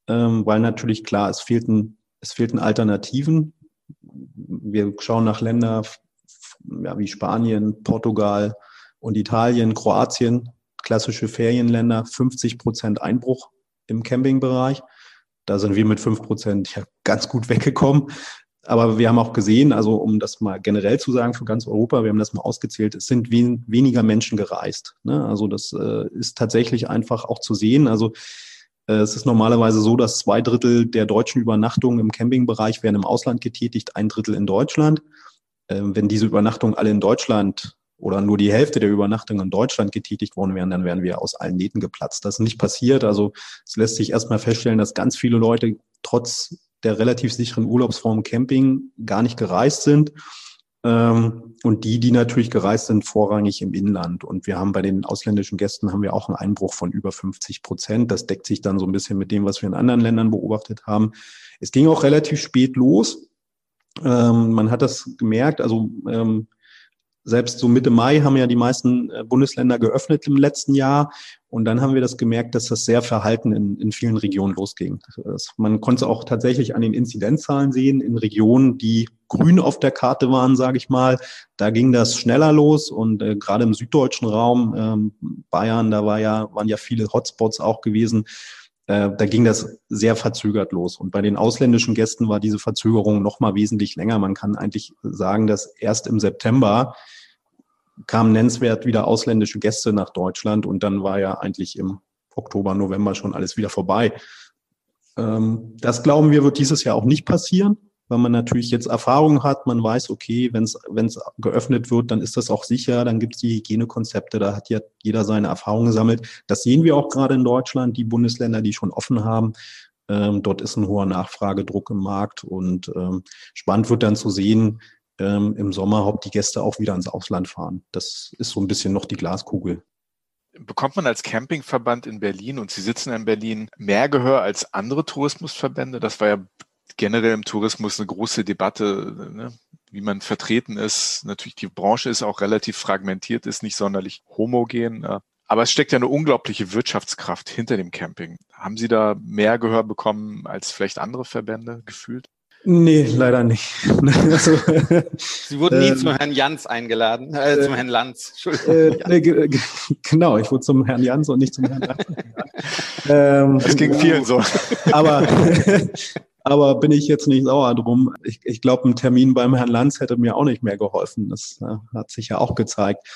ähm, weil natürlich klar, es fehlten, es fehlten Alternativen. Wir schauen nach Ländern ja, wie Spanien, Portugal und Italien, Kroatien, klassische Ferienländer, 50 Prozent Einbruch im Campingbereich. Da sind wir mit 5 Prozent ja ganz gut weggekommen. Aber wir haben auch gesehen, also um das mal generell zu sagen für ganz Europa, wir haben das mal ausgezählt, es sind wen, weniger Menschen gereist. Ne? Also das äh, ist tatsächlich einfach auch zu sehen. Also äh, es ist normalerweise so, dass zwei Drittel der deutschen Übernachtungen im Campingbereich werden im Ausland getätigt, ein Drittel in Deutschland. Äh, wenn diese Übernachtungen alle in Deutschland oder nur die Hälfte der Übernachtungen in Deutschland getätigt worden wären, dann wären wir aus allen Nähten geplatzt. Das ist nicht passiert. Also es lässt sich erstmal feststellen, dass ganz viele Leute trotz der relativ sicheren Urlaubsform Camping gar nicht gereist sind. Ähm, und die, die natürlich gereist sind, vorrangig im Inland. Und wir haben bei den ausländischen Gästen haben wir auch einen Einbruch von über 50 Prozent. Das deckt sich dann so ein bisschen mit dem, was wir in anderen Ländern beobachtet haben. Es ging auch relativ spät los. Ähm, man hat das gemerkt, also ähm, selbst so Mitte Mai haben ja die meisten äh, Bundesländer geöffnet im letzten Jahr. Und dann haben wir das gemerkt, dass das sehr verhalten in, in vielen Regionen losging. Das, man konnte auch tatsächlich an den Inzidenzzahlen sehen, in Regionen, die grün auf der Karte waren, sage ich mal. Da ging das schneller los und äh, gerade im süddeutschen Raum, ähm, Bayern, da war ja, waren ja viele Hotspots auch gewesen. Äh, da ging das sehr verzögert los. Und bei den ausländischen Gästen war diese Verzögerung noch mal wesentlich länger. Man kann eigentlich sagen, dass erst im September kamen nennenswert wieder ausländische Gäste nach Deutschland und dann war ja eigentlich im Oktober, November schon alles wieder vorbei. Ähm, das glauben wir, wird dieses Jahr auch nicht passieren, weil man natürlich jetzt Erfahrungen hat. Man weiß, okay, wenn es geöffnet wird, dann ist das auch sicher, dann gibt es die Hygienekonzepte, da hat ja jeder seine Erfahrungen gesammelt. Das sehen wir auch gerade in Deutschland, die Bundesländer, die schon offen haben. Ähm, dort ist ein hoher Nachfragedruck im Markt und ähm, spannend wird dann zu sehen, ähm, im Sommer, ob die Gäste auch wieder ins Ausland fahren. Das ist so ein bisschen noch die Glaskugel. Bekommt man als Campingverband in Berlin und Sie sitzen in Berlin mehr Gehör als andere Tourismusverbände? Das war ja generell im Tourismus eine große Debatte, ne? wie man vertreten ist. Natürlich, die Branche ist auch relativ fragmentiert, ist nicht sonderlich homogen. Aber es steckt ja eine unglaubliche Wirtschaftskraft hinter dem Camping. Haben Sie da mehr Gehör bekommen als vielleicht andere Verbände gefühlt? Nee, leider nicht. also, Sie wurden nie äh, zum Herrn Jans eingeladen, äh, äh, zum Herrn Lanz. Äh, äh genau, ich wurde zum Herrn Jans und nicht zum Herrn Lanz. ähm, das ging vielen so. Aber, aber bin ich jetzt nicht sauer drum. Ich, ich glaube, ein Termin beim Herrn Lanz hätte mir auch nicht mehr geholfen. Das äh, hat sich ja auch gezeigt.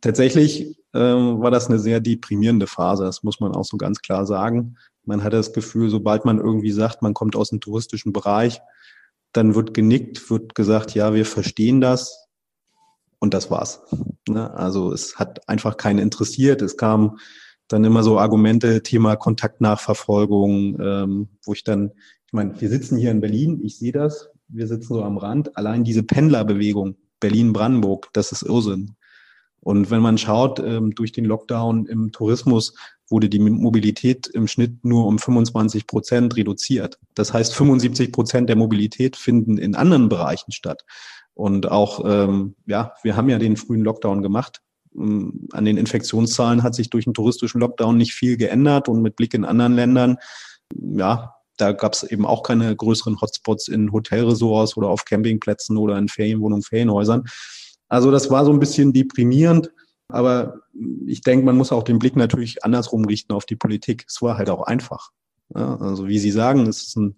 Tatsächlich ähm, war das eine sehr deprimierende Phase, das muss man auch so ganz klar sagen. Man hat das Gefühl, sobald man irgendwie sagt, man kommt aus dem touristischen Bereich, dann wird genickt, wird gesagt, ja, wir verstehen das und das war's. Ne? Also es hat einfach keinen interessiert. Es kam dann immer so Argumente, Thema Kontaktnachverfolgung, ähm, wo ich dann, meine, wir sitzen hier in Berlin, ich sehe das, wir sitzen so am Rand, allein diese Pendlerbewegung, Berlin-Brandenburg, das ist Irrsinn. Und wenn man schaut, ähm, durch den Lockdown im Tourismus wurde die Mobilität im Schnitt nur um 25 Prozent reduziert. Das heißt, 75 Prozent der Mobilität finden in anderen Bereichen statt. Und auch, ähm, ja, wir haben ja den frühen Lockdown gemacht. Ähm, an den Infektionszahlen hat sich durch den touristischen Lockdown nicht viel geändert und mit Blick in anderen Ländern, ja, da gab es eben auch keine größeren Hotspots in Hotelresorts oder auf Campingplätzen oder in Ferienwohnungen, Ferienhäusern. Also das war so ein bisschen deprimierend. Aber ich denke, man muss auch den Blick natürlich andersrum richten auf die Politik. Es war halt auch einfach. Ja, also wie Sie sagen, es ist ein,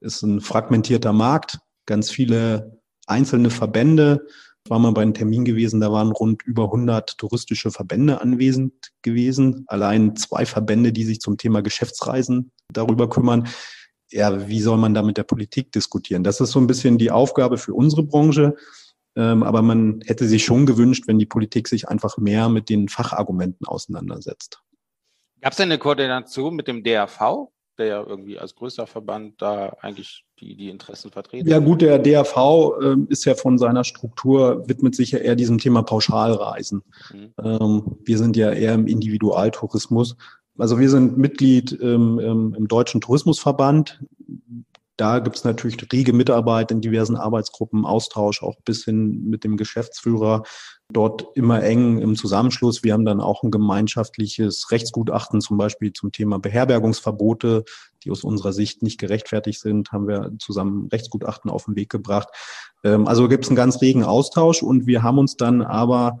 ist ein fragmentierter Markt, ganz viele einzelne Verbände. War mal bei einem Termin gewesen, da waren rund über 100 touristische Verbände anwesend gewesen. Allein zwei Verbände, die sich zum Thema Geschäftsreisen darüber kümmern. Ja, wie soll man da mit der Politik diskutieren? Das ist so ein bisschen die Aufgabe für unsere Branche. Ähm, aber man hätte sich schon gewünscht, wenn die Politik sich einfach mehr mit den Fachargumenten auseinandersetzt. Gab es eine Koordination mit dem DRV, der ja irgendwie als größter Verband da eigentlich die, die Interessen vertreten? Ja gut, der DRV äh, ist ja von seiner Struktur, widmet sich ja eher diesem Thema Pauschalreisen. Mhm. Ähm, wir sind ja eher im Individualtourismus. Also wir sind Mitglied ähm, im Deutschen Tourismusverband da gibt es natürlich rege Mitarbeit in diversen Arbeitsgruppen, Austausch auch bis hin mit dem Geschäftsführer. Dort immer eng im Zusammenschluss. Wir haben dann auch ein gemeinschaftliches Rechtsgutachten zum Beispiel zum Thema Beherbergungsverbote, die aus unserer Sicht nicht gerechtfertigt sind, haben wir zusammen Rechtsgutachten auf den Weg gebracht. Ähm, also gibt es einen ganz regen Austausch und wir haben uns dann aber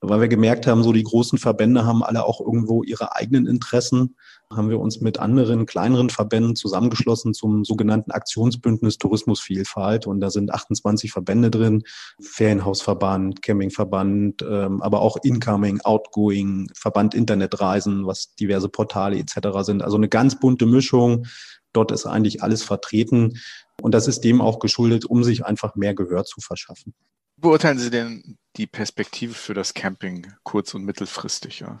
weil wir gemerkt haben, so die großen Verbände haben alle auch irgendwo ihre eigenen Interessen, haben wir uns mit anderen kleineren Verbänden zusammengeschlossen zum sogenannten Aktionsbündnis Tourismusvielfalt. Und da sind 28 Verbände drin, Ferienhausverband, Campingverband, ähm, aber auch Incoming, Outgoing, Verband Internetreisen, was diverse Portale etc. sind. Also eine ganz bunte Mischung. Dort ist eigentlich alles vertreten. Und das ist dem auch geschuldet, um sich einfach mehr Gehör zu verschaffen. Beurteilen Sie denn die Perspektive für das Camping kurz- und mittelfristig? Ja?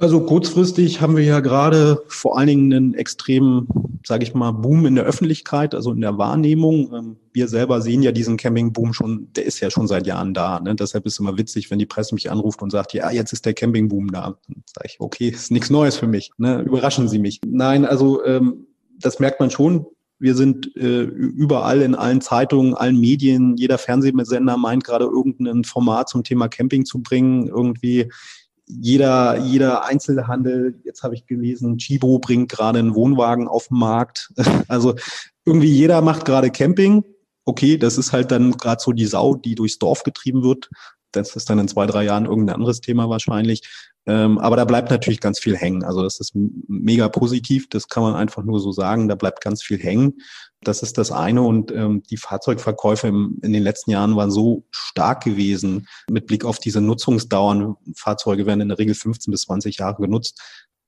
Also kurzfristig haben wir ja gerade vor allen Dingen einen extremen, sage ich mal, Boom in der Öffentlichkeit, also in der Wahrnehmung. Ähm, wir selber sehen ja diesen Campingboom schon, der ist ja schon seit Jahren da. Ne? Deshalb ist es immer witzig, wenn die Presse mich anruft und sagt, ja, jetzt ist der Campingboom da. Dann sage ich, okay, ist nichts Neues für mich. Ne? Überraschen Sie mich. Nein, also ähm, das merkt man schon. Wir sind äh, überall in allen Zeitungen, allen Medien, jeder Fernsehsender meint gerade irgendein Format zum Thema Camping zu bringen. Irgendwie jeder, jeder Einzelhandel, jetzt habe ich gelesen, Chibo bringt gerade einen Wohnwagen auf den Markt. Also irgendwie jeder macht gerade Camping. Okay, das ist halt dann gerade so die Sau, die durchs Dorf getrieben wird. Das ist dann in zwei, drei Jahren irgendein anderes Thema wahrscheinlich. Ähm, aber da bleibt natürlich ganz viel hängen. Also das ist mega positiv, das kann man einfach nur so sagen. Da bleibt ganz viel hängen. Das ist das eine. Und ähm, die Fahrzeugverkäufe im, in den letzten Jahren waren so stark gewesen mit Blick auf diese Nutzungsdauern. Fahrzeuge werden in der Regel 15 bis 20 Jahre genutzt.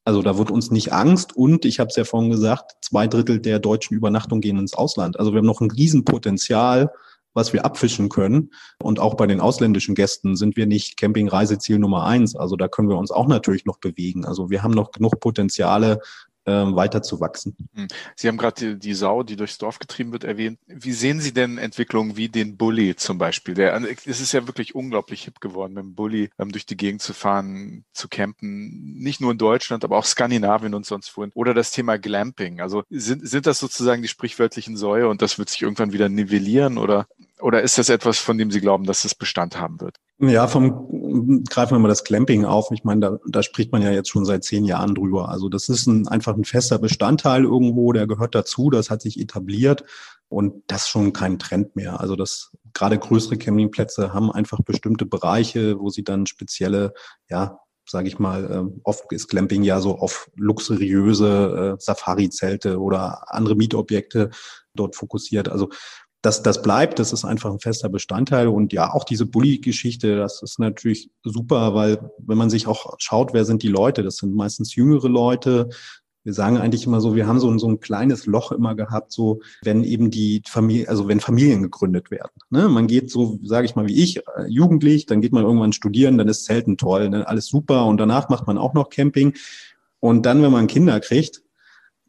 Also da wird uns nicht Angst und ich habe es ja vorhin gesagt, zwei Drittel der deutschen Übernachtungen gehen ins Ausland. Also wir haben noch ein Riesenpotenzial, was wir abfischen können. Und auch bei den ausländischen Gästen sind wir nicht Camping-Reiseziel Nummer eins. Also da können wir uns auch natürlich noch bewegen. Also wir haben noch genug Potenziale, ähm, weiter zu wachsen. Hm. Sie haben gerade die, die, Sau, die durchs Dorf getrieben wird, erwähnt. Wie sehen Sie denn Entwicklungen wie den Bulli zum Beispiel? Der, es ist ja wirklich unglaublich hip geworden, mit dem Bulli ähm, durch die Gegend zu fahren, zu campen. Nicht nur in Deutschland, aber auch Skandinavien und sonst wohin. Oder das Thema Glamping. Also sind, sind das sozusagen die sprichwörtlichen Säue und das wird sich irgendwann wieder nivellieren oder, oder ist das etwas, von dem Sie glauben, dass es Bestand haben wird? Ja, vom greifen wir mal das Clamping auf. Ich meine, da, da spricht man ja jetzt schon seit zehn Jahren drüber. Also das ist ein, einfach ein fester Bestandteil irgendwo, der gehört dazu, das hat sich etabliert und das ist schon kein Trend mehr. Also das gerade größere Campingplätze haben einfach bestimmte Bereiche, wo sie dann spezielle, ja, sage ich mal, äh, oft ist Clamping ja so auf luxuriöse äh, Safari-Zelte oder andere Mietobjekte dort fokussiert. Also das, das bleibt, das ist einfach ein fester Bestandteil. Und ja, auch diese Bully-Geschichte, das ist natürlich super, weil wenn man sich auch schaut, wer sind die Leute, das sind meistens jüngere Leute. Wir sagen eigentlich immer so, wir haben so ein, so ein kleines Loch immer gehabt, so wenn eben die Familie, also wenn Familien gegründet werden. Ne? Man geht so, sage ich mal, wie ich, äh, jugendlich, dann geht man irgendwann studieren, dann ist Zelten toll, ne? alles super und danach macht man auch noch Camping. Und dann, wenn man Kinder kriegt,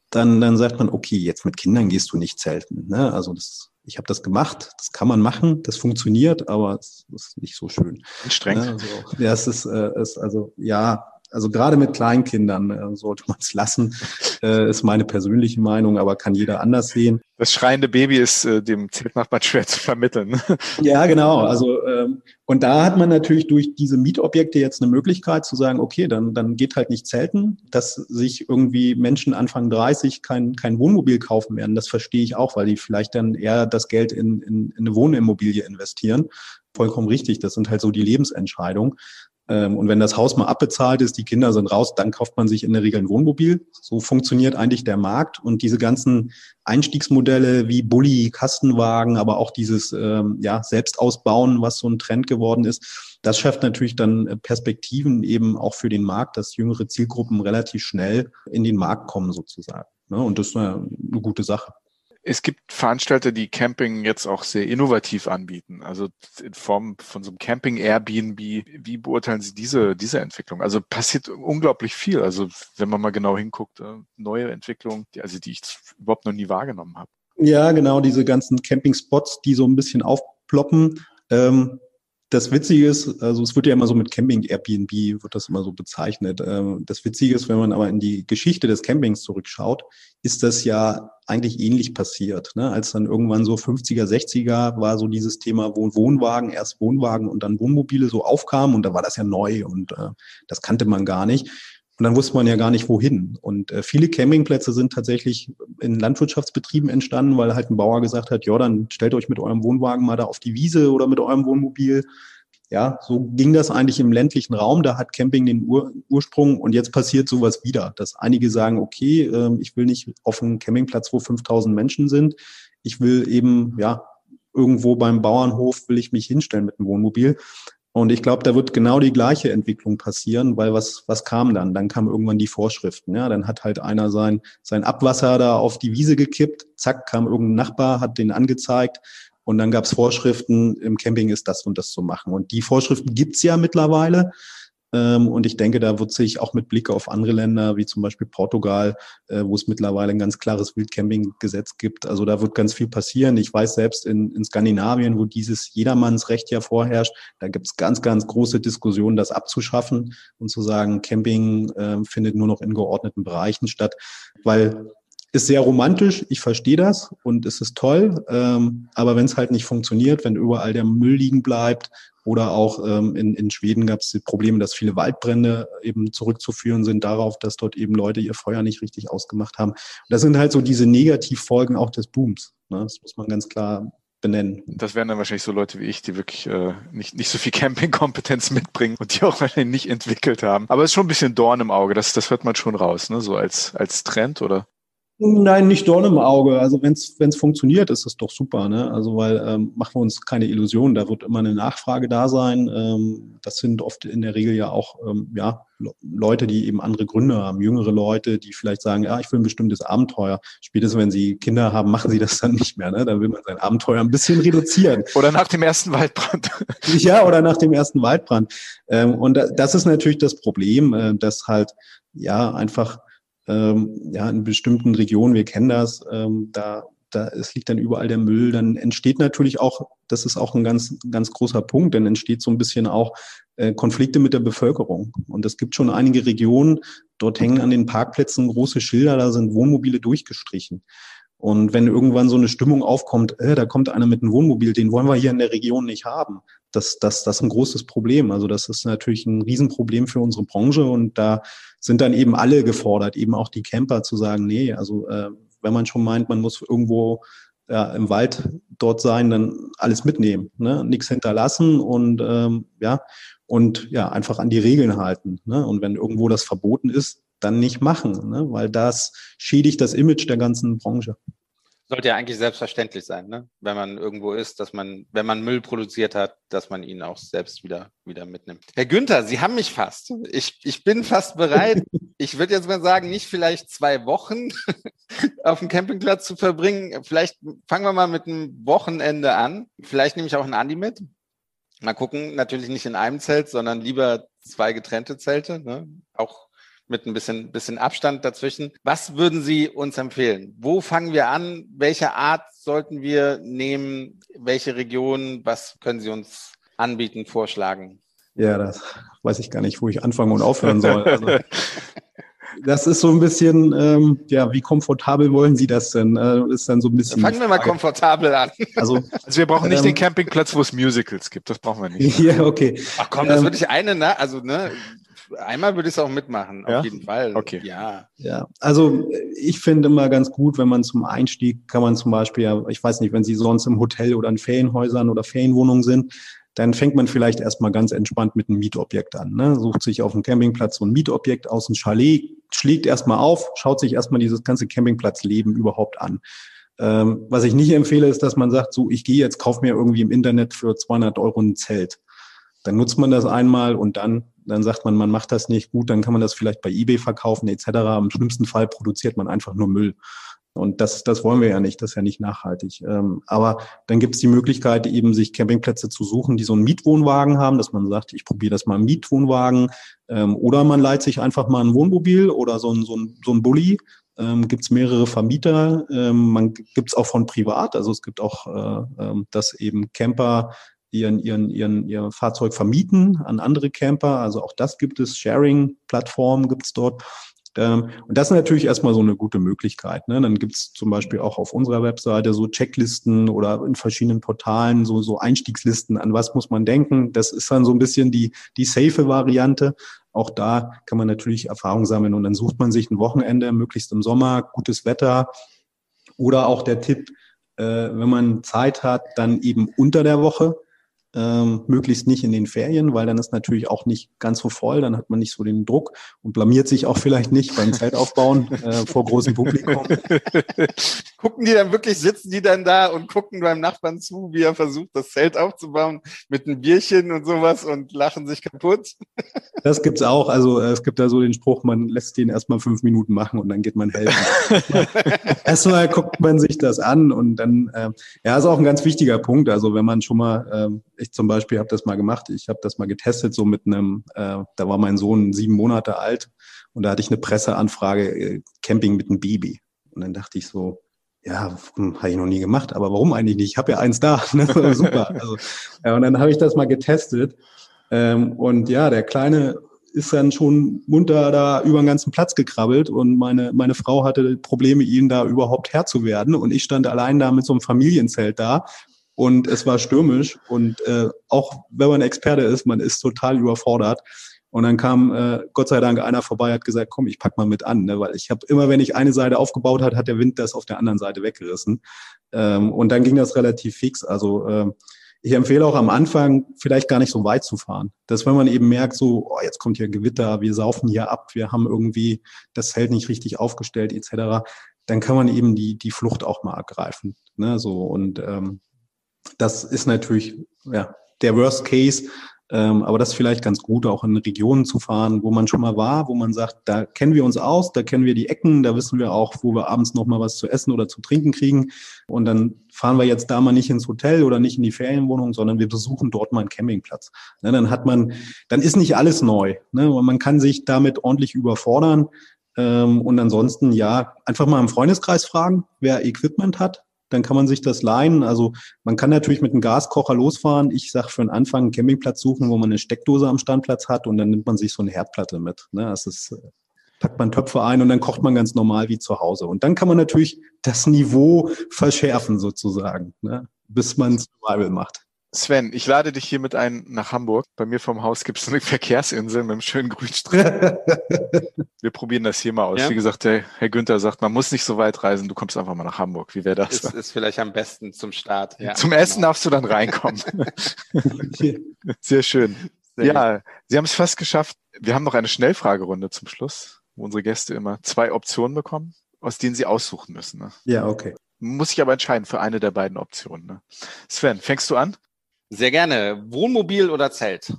dann, dann sagt man, okay, jetzt mit Kindern gehst du nicht zelten. Ne? Also das, ich habe das gemacht, das kann man machen, das funktioniert, aber es ist nicht so schön. Anstrengend. Ne? Also, ja, es ist, äh, ist also ja, also gerade mit Kleinkindern äh, sollte man es lassen, äh, ist meine persönliche Meinung, aber kann jeder anders sehen. Das schreiende Baby ist äh, dem Zeltnachbarn schwer zu vermitteln. ja, genau. Also ähm, und da hat man natürlich durch diese Mietobjekte jetzt eine Möglichkeit zu sagen, okay, dann dann geht halt nicht zelten, dass sich irgendwie Menschen Anfang 30 kein kein Wohnmobil kaufen werden. Das verstehe ich auch, weil die vielleicht dann eher das Geld in, in, in eine Wohnimmobilie investieren. Vollkommen richtig. Das sind halt so die Lebensentscheidungen. Ähm, und wenn das Haus mal abbezahlt ist, die Kinder sind raus, dann kauft man sich in der Regel ein Wohnmobil. So funktioniert eigentlich der Markt. Und diese ganzen Einstiegsmodelle wie Bulli, Kastenwagen, aber auch dieses ähm, ja, Selbstausbauen, was so ein Trend geworden ist, das schafft natürlich dann Perspektiven eben auch für den Markt, dass jüngere Zielgruppen relativ schnell in den Markt kommen sozusagen. Ne? Und das ist eine, eine gute Sache. Es gibt Veranstalter, die Camping jetzt auch sehr innovativ anbieten, also in Form von so einem Camping Airbnb. Wie beurteilen Sie diese, diese Entwicklung? Also passiert unglaublich viel. Also wenn man mal genau hinguckt, äh, neue Entwicklungen, die, also die ich überhaupt noch nie wahrgenommen habe. Ja, genau, diese ganzen Camping-Spots, die so ein bisschen aufploppen. Ähm, das Witzige ist, also es wird ja immer so mit Camping Airbnb, wird das immer so bezeichnet. Ähm, das Witzige ist, wenn man aber in die Geschichte des Campings zurückschaut, ist das ja eigentlich ähnlich passiert. Ne? Als dann irgendwann so 50er, 60er war so dieses Thema Wohnwagen, erst Wohnwagen und dann Wohnmobile so aufkam und da war das ja neu und äh, das kannte man gar nicht. Und dann wusste man ja gar nicht, wohin. Und äh, viele Campingplätze sind tatsächlich in Landwirtschaftsbetrieben entstanden, weil halt ein Bauer gesagt hat, ja, dann stellt euch mit eurem Wohnwagen mal da auf die Wiese oder mit eurem Wohnmobil. Ja, so ging das eigentlich im ländlichen Raum. Da hat Camping den Ur Ursprung und jetzt passiert sowas wieder, dass einige sagen, okay, äh, ich will nicht auf einem Campingplatz, wo 5000 Menschen sind. Ich will eben, ja, irgendwo beim Bauernhof will ich mich hinstellen mit einem Wohnmobil. Und ich glaube, da wird genau die gleiche Entwicklung passieren, weil was, was kam dann? Dann kamen irgendwann die Vorschriften. Ja, dann hat halt einer sein, sein Abwasser da auf die Wiese gekippt. Zack, kam irgendein Nachbar, hat den angezeigt. Und dann gab es Vorschriften, im Camping ist das und das zu machen. Und die Vorschriften gibt's ja mittlerweile. Ähm, und ich denke, da wird sich auch mit Blick auf andere Länder, wie zum Beispiel Portugal, äh, wo es mittlerweile ein ganz klares Wildcamping-Gesetz gibt. Also da wird ganz viel passieren. Ich weiß selbst in, in Skandinavien, wo dieses Jedermannsrecht ja vorherrscht, da gibt es ganz, ganz große Diskussionen, das abzuschaffen und zu sagen, Camping äh, findet nur noch in geordneten Bereichen statt, weil ist sehr romantisch, ich verstehe das und es ist toll, ähm, aber wenn es halt nicht funktioniert, wenn überall der Müll liegen bleibt oder auch ähm, in, in Schweden gab es Probleme, dass viele Waldbrände eben zurückzuführen sind darauf, dass dort eben Leute ihr Feuer nicht richtig ausgemacht haben. Und das sind halt so diese Negativfolgen auch des Booms. Ne? Das muss man ganz klar benennen. Das wären dann wahrscheinlich so Leute wie ich, die wirklich äh, nicht, nicht so viel Campingkompetenz mitbringen und die auch wahrscheinlich nicht entwickelt haben. Aber es ist schon ein bisschen Dorn im Auge, das, das hört man schon raus, ne? so als, als Trend, oder? Nein, nicht Dorn im Auge. Also wenn es funktioniert, ist das doch super. Ne? Also weil ähm, machen wir uns keine Illusionen, da wird immer eine Nachfrage da sein. Ähm, das sind oft in der Regel ja auch ähm, ja, Leute, die eben andere Gründe haben, jüngere Leute, die vielleicht sagen, ja, ich will ein bestimmtes Abenteuer. Spätestens wenn sie Kinder haben, machen sie das dann nicht mehr. Ne? Dann will man sein Abenteuer ein bisschen reduzieren. Oder nach dem ersten Waldbrand. ja, oder nach dem ersten Waldbrand. Ähm, und das ist natürlich das Problem, äh, dass halt ja einfach ähm, ja, in bestimmten Regionen, wir kennen das, ähm, da, da es liegt dann überall der Müll, dann entsteht natürlich auch, das ist auch ein ganz, ganz großer Punkt, dann entsteht so ein bisschen auch äh, Konflikte mit der Bevölkerung. Und es gibt schon einige Regionen, dort hängen an den Parkplätzen große Schilder, da sind Wohnmobile durchgestrichen. Und wenn irgendwann so eine Stimmung aufkommt, äh, da kommt einer mit einem Wohnmobil, den wollen wir hier in der Region nicht haben, das, das, das ist ein großes Problem. Also das ist natürlich ein Riesenproblem für unsere Branche und da sind dann eben alle gefordert, eben auch die Camper zu sagen, nee, also äh, wenn man schon meint, man muss irgendwo ja, im Wald dort sein, dann alles mitnehmen, ne? nichts hinterlassen und ähm, ja und ja einfach an die Regeln halten. Ne? Und wenn irgendwo das verboten ist, dann nicht machen, ne? weil das schädigt das Image der ganzen Branche. Sollte ja eigentlich selbstverständlich sein, ne? wenn man irgendwo ist, dass man, wenn man Müll produziert hat, dass man ihn auch selbst wieder, wieder mitnimmt. Herr Günther, Sie haben mich fast. Ich, ich bin fast bereit. ich würde jetzt mal sagen, nicht vielleicht zwei Wochen auf dem Campingplatz zu verbringen. Vielleicht fangen wir mal mit einem Wochenende an. Vielleicht nehme ich auch einen Andi mit. Mal gucken, natürlich nicht in einem Zelt, sondern lieber zwei getrennte Zelte. Ne? Auch mit ein bisschen, bisschen Abstand dazwischen. Was würden Sie uns empfehlen? Wo fangen wir an? Welche Art sollten wir nehmen? Welche Region? Was können Sie uns anbieten, vorschlagen? Ja, das weiß ich gar nicht, wo ich anfangen und aufhören soll. Also, das ist so ein bisschen, ähm, ja, wie komfortabel wollen Sie das denn? Äh, ist dann so ein bisschen. Fangen wir mal komfortabel an. Also, also wir brauchen nicht ähm, den Campingplatz, wo es Musicals gibt. Das brauchen wir nicht. Ja, okay. Ach komm, das ähm, würde ich eine, ne? Also, ne? Einmal würde ich es auch mitmachen, ja? auf jeden Fall. Okay. Ja. Ja, also ich finde immer ganz gut, wenn man zum Einstieg kann man zum Beispiel, ja, ich weiß nicht, wenn Sie sonst im Hotel oder in Ferienhäusern oder Ferienwohnungen sind, dann fängt man vielleicht erstmal ganz entspannt mit einem Mietobjekt an. Ne? Sucht sich auf dem Campingplatz so ein Mietobjekt aus, ein Chalet, schlägt erstmal auf, schaut sich erstmal dieses ganze Campingplatzleben überhaupt an. Ähm, was ich nicht empfehle, ist, dass man sagt, so, ich gehe jetzt, kauf mir irgendwie im Internet für 200 Euro ein Zelt. Dann nutzt man das einmal und dann, dann sagt man, man macht das nicht gut, dann kann man das vielleicht bei eBay verkaufen etc. Im schlimmsten Fall produziert man einfach nur Müll. Und das, das wollen wir ja nicht, das ist ja nicht nachhaltig. Ähm, aber dann gibt es die Möglichkeit, eben sich Campingplätze zu suchen, die so einen Mietwohnwagen haben, dass man sagt, ich probiere das mal im Mietwohnwagen. Ähm, oder man leiht sich einfach mal ein Wohnmobil oder so ein, so ein, so ein Bulli. Ähm, gibt es mehrere Vermieter. Ähm, man gibt es auch von privat. Also es gibt auch, äh, äh, dass eben Camper ihren, ihren, ihren, ihr Fahrzeug vermieten an andere Camper. Also auch das gibt es. Sharing-Plattformen gibt es dort. Ähm, und das ist natürlich erstmal so eine gute Möglichkeit. Ne? Dann gibt's zum Beispiel auch auf unserer Webseite so Checklisten oder in verschiedenen Portalen so, so Einstiegslisten, an was muss man denken. Das ist dann so ein bisschen die, die safe Variante. Auch da kann man natürlich Erfahrung sammeln und dann sucht man sich ein Wochenende, möglichst im Sommer, gutes Wetter. Oder auch der Tipp, äh, wenn man Zeit hat, dann eben unter der Woche ähm, möglichst nicht in den Ferien, weil dann ist natürlich auch nicht ganz so voll, dann hat man nicht so den Druck und blamiert sich auch vielleicht nicht beim Zeltaufbauen äh, vor großem Publikum. gucken die dann wirklich, sitzen die dann da und gucken beim Nachbarn zu, wie er versucht, das Zelt aufzubauen mit einem Bierchen und sowas und lachen sich kaputt? das gibt's auch. Also äh, es gibt da so den Spruch, man lässt den erstmal fünf Minuten machen und dann geht man helfen. erstmal guckt man sich das an und dann, äh, ja, ist auch ein ganz wichtiger Punkt. Also wenn man schon mal äh, ich zum Beispiel habe das mal gemacht. Ich habe das mal getestet, so mit einem, äh, da war mein Sohn sieben Monate alt und da hatte ich eine Presseanfrage, äh, Camping mit einem Baby. Und dann dachte ich so, ja, hm, habe ich noch nie gemacht, aber warum eigentlich nicht? Ich habe ja eins da. Ne? Super. Also, ja, und dann habe ich das mal getestet. Ähm, und ja, der Kleine ist dann schon munter da über den ganzen Platz gekrabbelt und meine, meine Frau hatte Probleme, ihn da überhaupt Herr zu werden. Und ich stand allein da mit so einem Familienzelt da und es war stürmisch und äh, auch wenn man Experte ist, man ist total überfordert. Und dann kam äh, Gott sei Dank einer vorbei, hat gesagt, komm, ich pack mal mit an, ne? weil ich habe immer, wenn ich eine Seite aufgebaut hat, hat der Wind das auf der anderen Seite weggerissen. Ähm, und dann ging das relativ fix. Also äh, ich empfehle auch am Anfang vielleicht gar nicht so weit zu fahren. Dass wenn man eben merkt, so, oh, jetzt kommt hier Gewitter, wir saufen hier ab, wir haben irgendwie das Zelt nicht richtig aufgestellt, etc., dann kann man eben die, die Flucht auch mal ergreifen. Ne? So, und ähm, das ist natürlich ja, der Worst Case, ähm, aber das ist vielleicht ganz gut, auch in Regionen zu fahren, wo man schon mal war, wo man sagt, da kennen wir uns aus, da kennen wir die Ecken, da wissen wir auch, wo wir abends noch mal was zu essen oder zu trinken kriegen. Und dann fahren wir jetzt da mal nicht ins Hotel oder nicht in die Ferienwohnung, sondern wir besuchen dort mal einen Campingplatz. Ne, dann hat man, dann ist nicht alles neu. Ne? Man kann sich damit ordentlich überfordern. Ähm, und ansonsten, ja, einfach mal im Freundeskreis fragen, wer Equipment hat, dann kann man sich das leihen. Also man kann natürlich mit einem Gaskocher losfahren. Ich sage für den Anfang einen Campingplatz suchen, wo man eine Steckdose am Standplatz hat und dann nimmt man sich so eine Herdplatte mit. Ne? Das ist, äh, packt man Töpfe ein und dann kocht man ganz normal wie zu Hause. Und dann kann man natürlich das Niveau verschärfen sozusagen, ne? bis man Survival macht. Sven, ich lade dich hiermit ein nach Hamburg. Bei mir vom Haus gibt es eine Verkehrsinsel mit einem schönen Grünstreifen. Wir probieren das hier mal aus. Ja. Wie gesagt, der Herr Günther sagt, man muss nicht so weit reisen, du kommst einfach mal nach Hamburg. Wie wäre das? Ist, ist vielleicht am besten zum Start. Ja, zum genau. Essen darfst du dann reinkommen. Sehr schön. Sehr ja, gut. Sie haben es fast geschafft. Wir haben noch eine Schnellfragerunde zum Schluss, wo unsere Gäste immer zwei Optionen bekommen, aus denen sie aussuchen müssen. Ne? Ja, okay. Muss ich aber entscheiden für eine der beiden Optionen. Ne? Sven, fängst du an? Sehr gerne. Wohnmobil oder Zelt?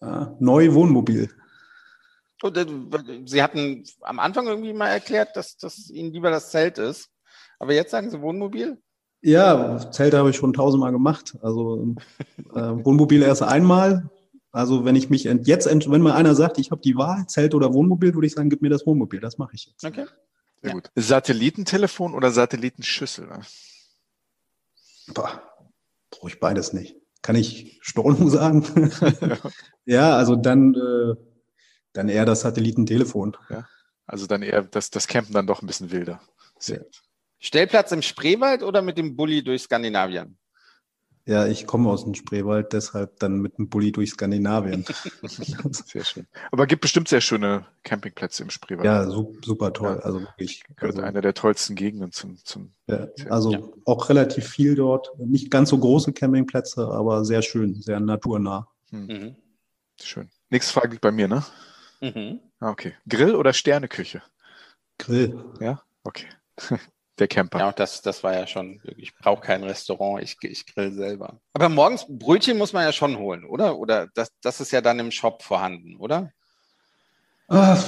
Äh, neu Wohnmobil. Und, äh, Sie hatten am Anfang irgendwie mal erklärt, dass, dass Ihnen lieber das Zelt ist. Aber jetzt sagen Sie Wohnmobil? Ja, Zelt habe ich schon tausendmal gemacht. Also äh, Wohnmobil erst einmal, Also wenn ich mich ent, jetzt, ent, wenn mal einer sagt, ich habe die Wahl, Zelt oder Wohnmobil, würde ich sagen, gib mir das Wohnmobil. Das mache ich jetzt. Okay. Sehr ja. gut. Satellitentelefon oder Satellitenschüssel? Ne? Boah, brauche ich beides nicht. Kann ich Steuerung sagen? ja, also dann, äh, dann eher das Satellitentelefon. Ja. Also dann eher das, das Campen dann doch ein bisschen wilder. Sehr. Stellplatz im Spreewald oder mit dem Bulli durch Skandinavien? Ja, ich komme aus dem Spreewald, deshalb dann mit dem Bulli durch Skandinavien. sehr schön. Aber gibt bestimmt sehr schöne Campingplätze im Spreewald. Ja, super toll. Ja. Also wirklich. Gehört also, einer der tollsten Gegenden zum. zum ja, also ja. auch relativ viel dort. Nicht ganz so große Campingplätze, aber sehr schön, sehr naturnah. Hm. Mhm. Schön. Nächste Frage bei mir, ne? Mhm. Ah, okay. Grill oder Sterneküche? Grill. Ja, okay. der Camper. Ja, das, das war ja schon, ich brauche kein Restaurant, ich, ich grill selber. Aber morgens Brötchen muss man ja schon holen, oder? Oder das, das ist ja dann im Shop vorhanden, oder? Ach.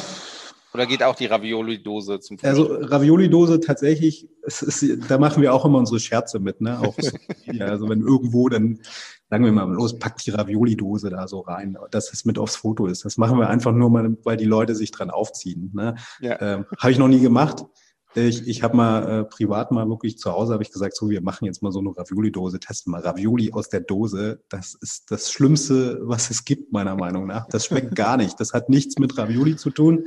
Oder geht auch die Ravioli-Dose zum Frühstück? Also Ravioli-Dose tatsächlich, ist, da machen wir auch immer unsere Scherze mit, ne? Auch so, also wenn irgendwo, dann sagen wir mal, los, packt die Ravioli-Dose da so rein, dass es mit aufs Foto ist. Das machen wir einfach nur mal, weil die Leute sich dran aufziehen. Ne? Ja. Ähm, Habe ich noch nie gemacht. Ich, ich habe mal äh, privat mal wirklich zu Hause habe ich gesagt, so wir machen jetzt mal so eine Ravioli-Dose, testen mal Ravioli aus der Dose. Das ist das Schlimmste, was es gibt meiner Meinung nach. Das schmeckt gar nicht. Das hat nichts mit Ravioli zu tun.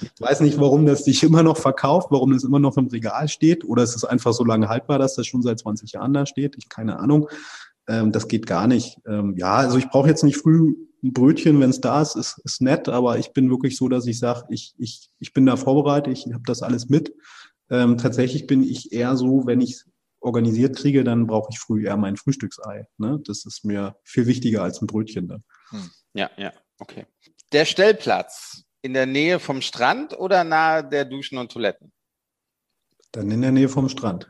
Ich weiß nicht, warum das sich immer noch verkauft, warum es immer noch im Regal steht, oder es ist einfach so lange haltbar, dass das schon seit 20 Jahren da steht. Ich keine Ahnung. Ähm, das geht gar nicht. Ähm, ja, also ich brauche jetzt nicht früh ein Brötchen, wenn es da ist, ist, ist nett, aber ich bin wirklich so, dass ich sage, ich, ich, ich bin da vorbereitet, ich habe das alles mit. Ähm, tatsächlich bin ich eher so, wenn ich organisiert kriege, dann brauche ich früh eher mein Frühstücksei. Ne? Das ist mir viel wichtiger als ein Brötchen dann. Hm. Ja, ja, okay. Der Stellplatz in der Nähe vom Strand oder nahe der Duschen und Toiletten? Dann in der Nähe vom Strand.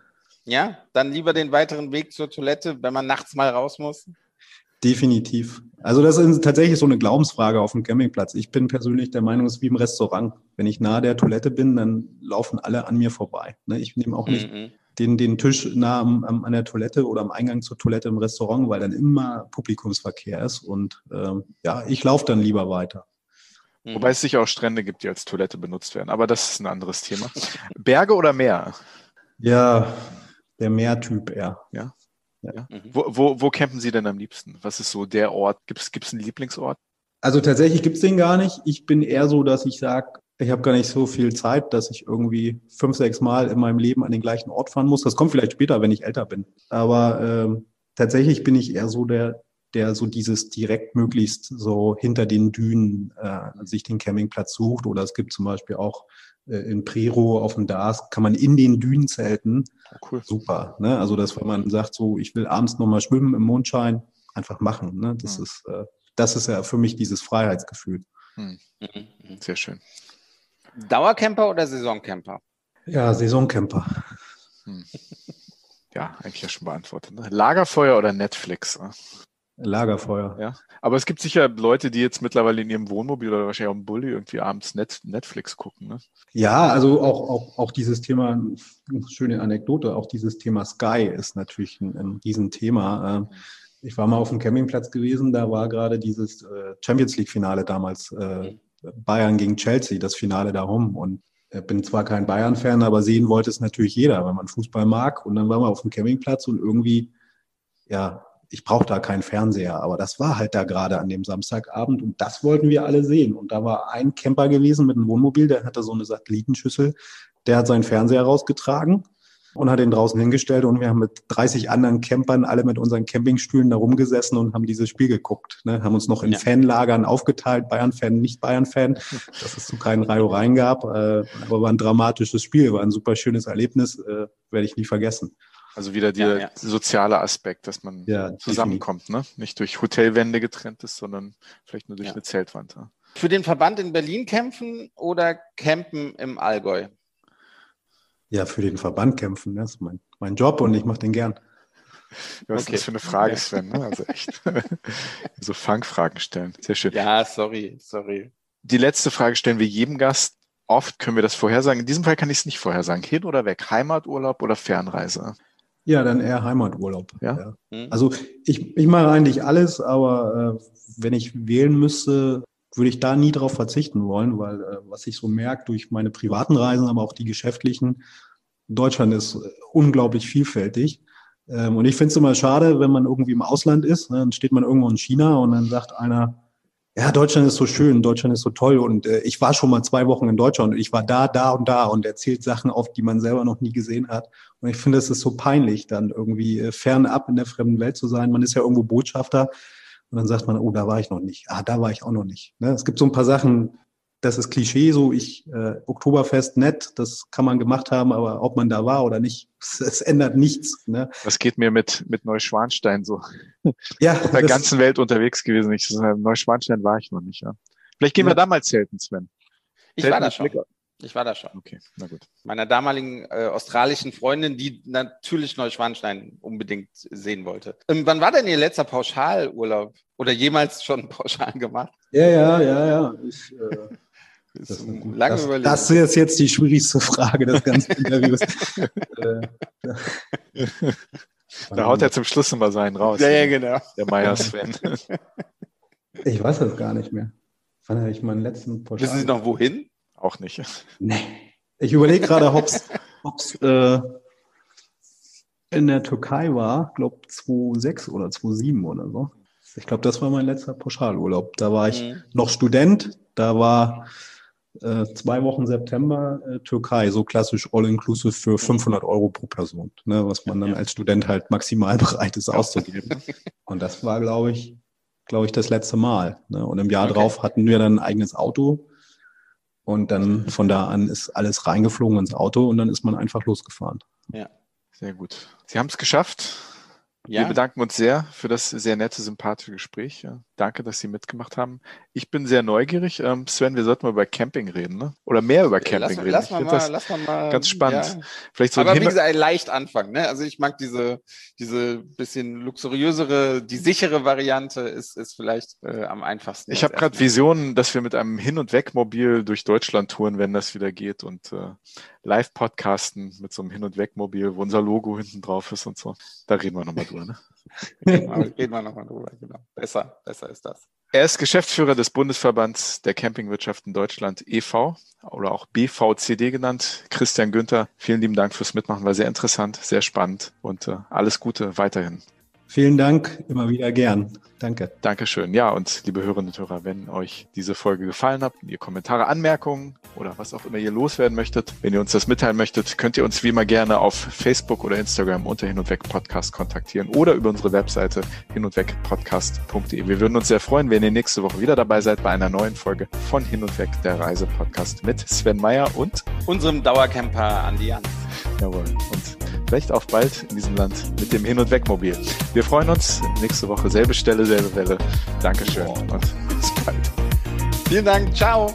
Ja, dann lieber den weiteren Weg zur Toilette, wenn man nachts mal raus muss? Definitiv. Also das ist tatsächlich so eine Glaubensfrage auf dem Campingplatz. Ich bin persönlich der Meinung, es ist wie im Restaurant. Wenn ich nahe der Toilette bin, dann laufen alle an mir vorbei. Ne? Ich nehme auch nicht mhm. den, den Tisch nah am, am, an der Toilette oder am Eingang zur Toilette im Restaurant, weil dann immer Publikumsverkehr ist. Und ähm, ja, ich laufe dann lieber weiter. Mhm. Wobei es sicher auch Strände gibt, die als Toilette benutzt werden. Aber das ist ein anderes Thema. Berge oder Meer? Ja, der Meertyp eher. Ja. Ja. Mhm. Wo, wo, wo campen Sie denn am liebsten? Was ist so der Ort? Gibt es einen Lieblingsort? Also tatsächlich gibt es den gar nicht. Ich bin eher so, dass ich sage, ich habe gar nicht so viel Zeit, dass ich irgendwie fünf, sechs Mal in meinem Leben an den gleichen Ort fahren muss. Das kommt vielleicht später, wenn ich älter bin. Aber ähm, tatsächlich bin ich eher so der, der so dieses direkt möglichst so hinter den Dünen äh, sich den Campingplatz sucht. Oder es gibt zum Beispiel auch äh, in Prero auf dem Dars, kann man in den Dünen zelten. Cool. Super. Ne? Also, dass wenn man sagt, so, ich will abends nochmal schwimmen im Mondschein, einfach machen. Ne? Das, mhm. ist, äh, das ist ja für mich dieses Freiheitsgefühl. Mhm. mhm. Sehr schön. Dauercamper oder Saisoncamper? Ja, Saisoncamper. Hm. Ja, eigentlich ja schon beantwortet. Ne? Lagerfeuer oder Netflix? Lagerfeuer. Ja. Aber es gibt sicher Leute, die jetzt mittlerweile in ihrem Wohnmobil oder wahrscheinlich auch im Bulli irgendwie abends Net Netflix gucken. Ne? Ja, also auch, auch, auch dieses Thema, schöne Anekdote, auch dieses Thema Sky ist natürlich ein, ein Riesenthema. Ähm, ich war mal auf dem Campingplatz gewesen, da war gerade dieses äh, Champions League-Finale damals, äh, Bayern gegen Chelsea, das Finale darum. Und ich bin zwar kein Bayern-Fan, aber sehen wollte es natürlich jeder, wenn man Fußball mag. Und dann waren wir auf dem Campingplatz und irgendwie, ja, ich brauche da keinen Fernseher, aber das war halt da gerade an dem Samstagabend und das wollten wir alle sehen. Und da war ein Camper gewesen mit einem Wohnmobil, der hatte so eine Satellitenschüssel, der hat seinen Fernseher rausgetragen und hat ihn draußen hingestellt und wir haben mit 30 anderen Campern alle mit unseren Campingstühlen da rumgesessen und haben dieses Spiel geguckt. Ne? Haben uns noch in ja. Fanlagern aufgeteilt, Bayern-Fan, nicht Bayern-Fan, dass es zu keinen Reihereien gab. Äh, aber war ein dramatisches Spiel, war ein super schönes Erlebnis, äh, werde ich nie vergessen. Also wieder der ja, ja. soziale Aspekt, dass man ja, zusammenkommt, ne? Nicht durch Hotelwände getrennt ist, sondern vielleicht nur durch eine Zeltwand. Für den Verband in Berlin kämpfen oder campen im Allgäu? Ja, für den Verband kämpfen. Das ist mein, mein Job und ich mache den gern. Was okay. ist das für eine Frage, Sven? Ne? Also echt so Fangfragen stellen. Sehr schön. Ja, sorry, sorry. Die letzte Frage stellen wir jedem Gast. Oft können wir das vorhersagen. In diesem Fall kann ich es nicht vorhersagen. Hin oder weg? Heimaturlaub oder Fernreise? Ja, dann eher Heimaturlaub. Ja? ja. Mhm. Also ich, ich mache eigentlich alles, aber äh, wenn ich wählen müsste, würde ich da nie drauf verzichten wollen, weil äh, was ich so merke durch meine privaten Reisen, aber auch die geschäftlichen, Deutschland ist unglaublich vielfältig. Ähm, und ich finde es immer schade, wenn man irgendwie im Ausland ist, ne, dann steht man irgendwo in China und dann sagt einer, ja, Deutschland ist so schön, Deutschland ist so toll und äh, ich war schon mal zwei Wochen in Deutschland und ich war da, da und da und erzählt Sachen auf, die man selber noch nie gesehen hat. Und ich finde, es ist so peinlich, dann irgendwie äh, fernab in der fremden Welt zu sein. Man ist ja irgendwo Botschafter und dann sagt man, oh, da war ich noch nicht. Ah, da war ich auch noch nicht. Ne? Es gibt so ein paar Sachen, das ist Klischee, so ich, äh, Oktoberfest nett, das kann man gemacht haben, aber ob man da war oder nicht, es ändert nichts. Ne? Das geht mir mit, mit Neuschwanstein so. Ja. Auf der ganzen Welt unterwegs gewesen. Ich, Neuschwanstein war ich noch nicht, ja. Vielleicht gehen ja. wir da mal zelten, Sven. Ich zelten war da schon. Ich war da schon. Okay, na gut. Meiner damaligen äh, australischen Freundin, die natürlich Neuschwanstein unbedingt sehen wollte. Ähm, wann war denn Ihr letzter Pauschalurlaub? Oder jemals schon pauschal gemacht? Ja, ja, ja, ja. Ich, äh, das, lange das, überlegen. das ist jetzt die schwierigste Frage des ganzen Interviews. Da haut er zum Schluss immer seinen raus. Ja, ja, genau. Der Meier-Sven. Ich weiß das gar nicht mehr. Wann habe ich meinen letzten Pauschal? Wissen Sie noch wohin? Auch nicht. Nee. Ich überlege gerade, ob es äh, in der Türkei war, glaube 2006 oder 2007 oder so. Ich glaube, das war mein letzter Pauschalurlaub. Da war ich mhm. noch Student. Da war äh, zwei Wochen September äh, Türkei, so klassisch all-inclusive für 500 Euro pro Person, ne, was man dann als Student halt maximal bereit ist auszugeben. Und das war, glaube ich, glaube ich, das letzte Mal. Ne? Und im Jahr okay. drauf hatten wir dann ein eigenes Auto und dann von da an ist alles reingeflogen ins Auto und dann ist man einfach losgefahren. Ja, sehr gut. Sie haben es geschafft. Ja. Wir bedanken uns sehr für das sehr nette, sympathische Gespräch. Ja. Danke, dass Sie mitgemacht haben. Ich bin sehr neugierig. Ähm, Sven, wir sollten mal über Camping reden, ne? Oder mehr über Camping lass, reden. Lass mal, mal, lass mal, mal ganz spannend. Ja. Vielleicht so Aber wie gesagt, leicht anfangen. Ne? Also ich mag diese, diese bisschen luxuriösere, die sichere Variante ist, ist vielleicht äh, am einfachsten. Ich habe gerade Visionen, dass wir mit einem Hin- und Weg-Mobil durch Deutschland touren, wenn das wieder geht und äh, live podcasten mit so einem Hin- und Weg-Mobil, wo unser Logo hinten drauf ist und so. Da reden wir nochmal drüber. Ne? reden wir nochmal drüber, genau. Besser, besser ist das. Er ist Geschäftsführer des Bundesverbands der Campingwirtschaft in Deutschland e.V. oder auch BVCD genannt. Christian Günther, vielen lieben Dank fürs Mitmachen, war sehr interessant, sehr spannend und äh, alles Gute weiterhin. Vielen Dank, immer wieder gern. Danke. Dankeschön. Ja, und liebe Hörerinnen und Hörer, wenn euch diese Folge gefallen hat, ihr Kommentare, Anmerkungen oder was auch immer ihr loswerden möchtet, wenn ihr uns das mitteilen möchtet, könnt ihr uns wie immer gerne auf Facebook oder Instagram unter Hin und Weg Podcast kontaktieren oder über unsere Webseite hin und weg podcast.de. Wir würden uns sehr freuen, wenn ihr nächste Woche wieder dabei seid bei einer neuen Folge von Hin und Weg, der Reisepodcast mit Sven Meyer und unserem Dauercamper Andi Jans. Jawohl. Und vielleicht auch bald in diesem Land mit dem Hin- und Weg-Mobil. Wir freuen uns. Nächste Woche selbe Stelle, selbe Welle. Dankeschön und bis bald. Vielen Dank. Ciao.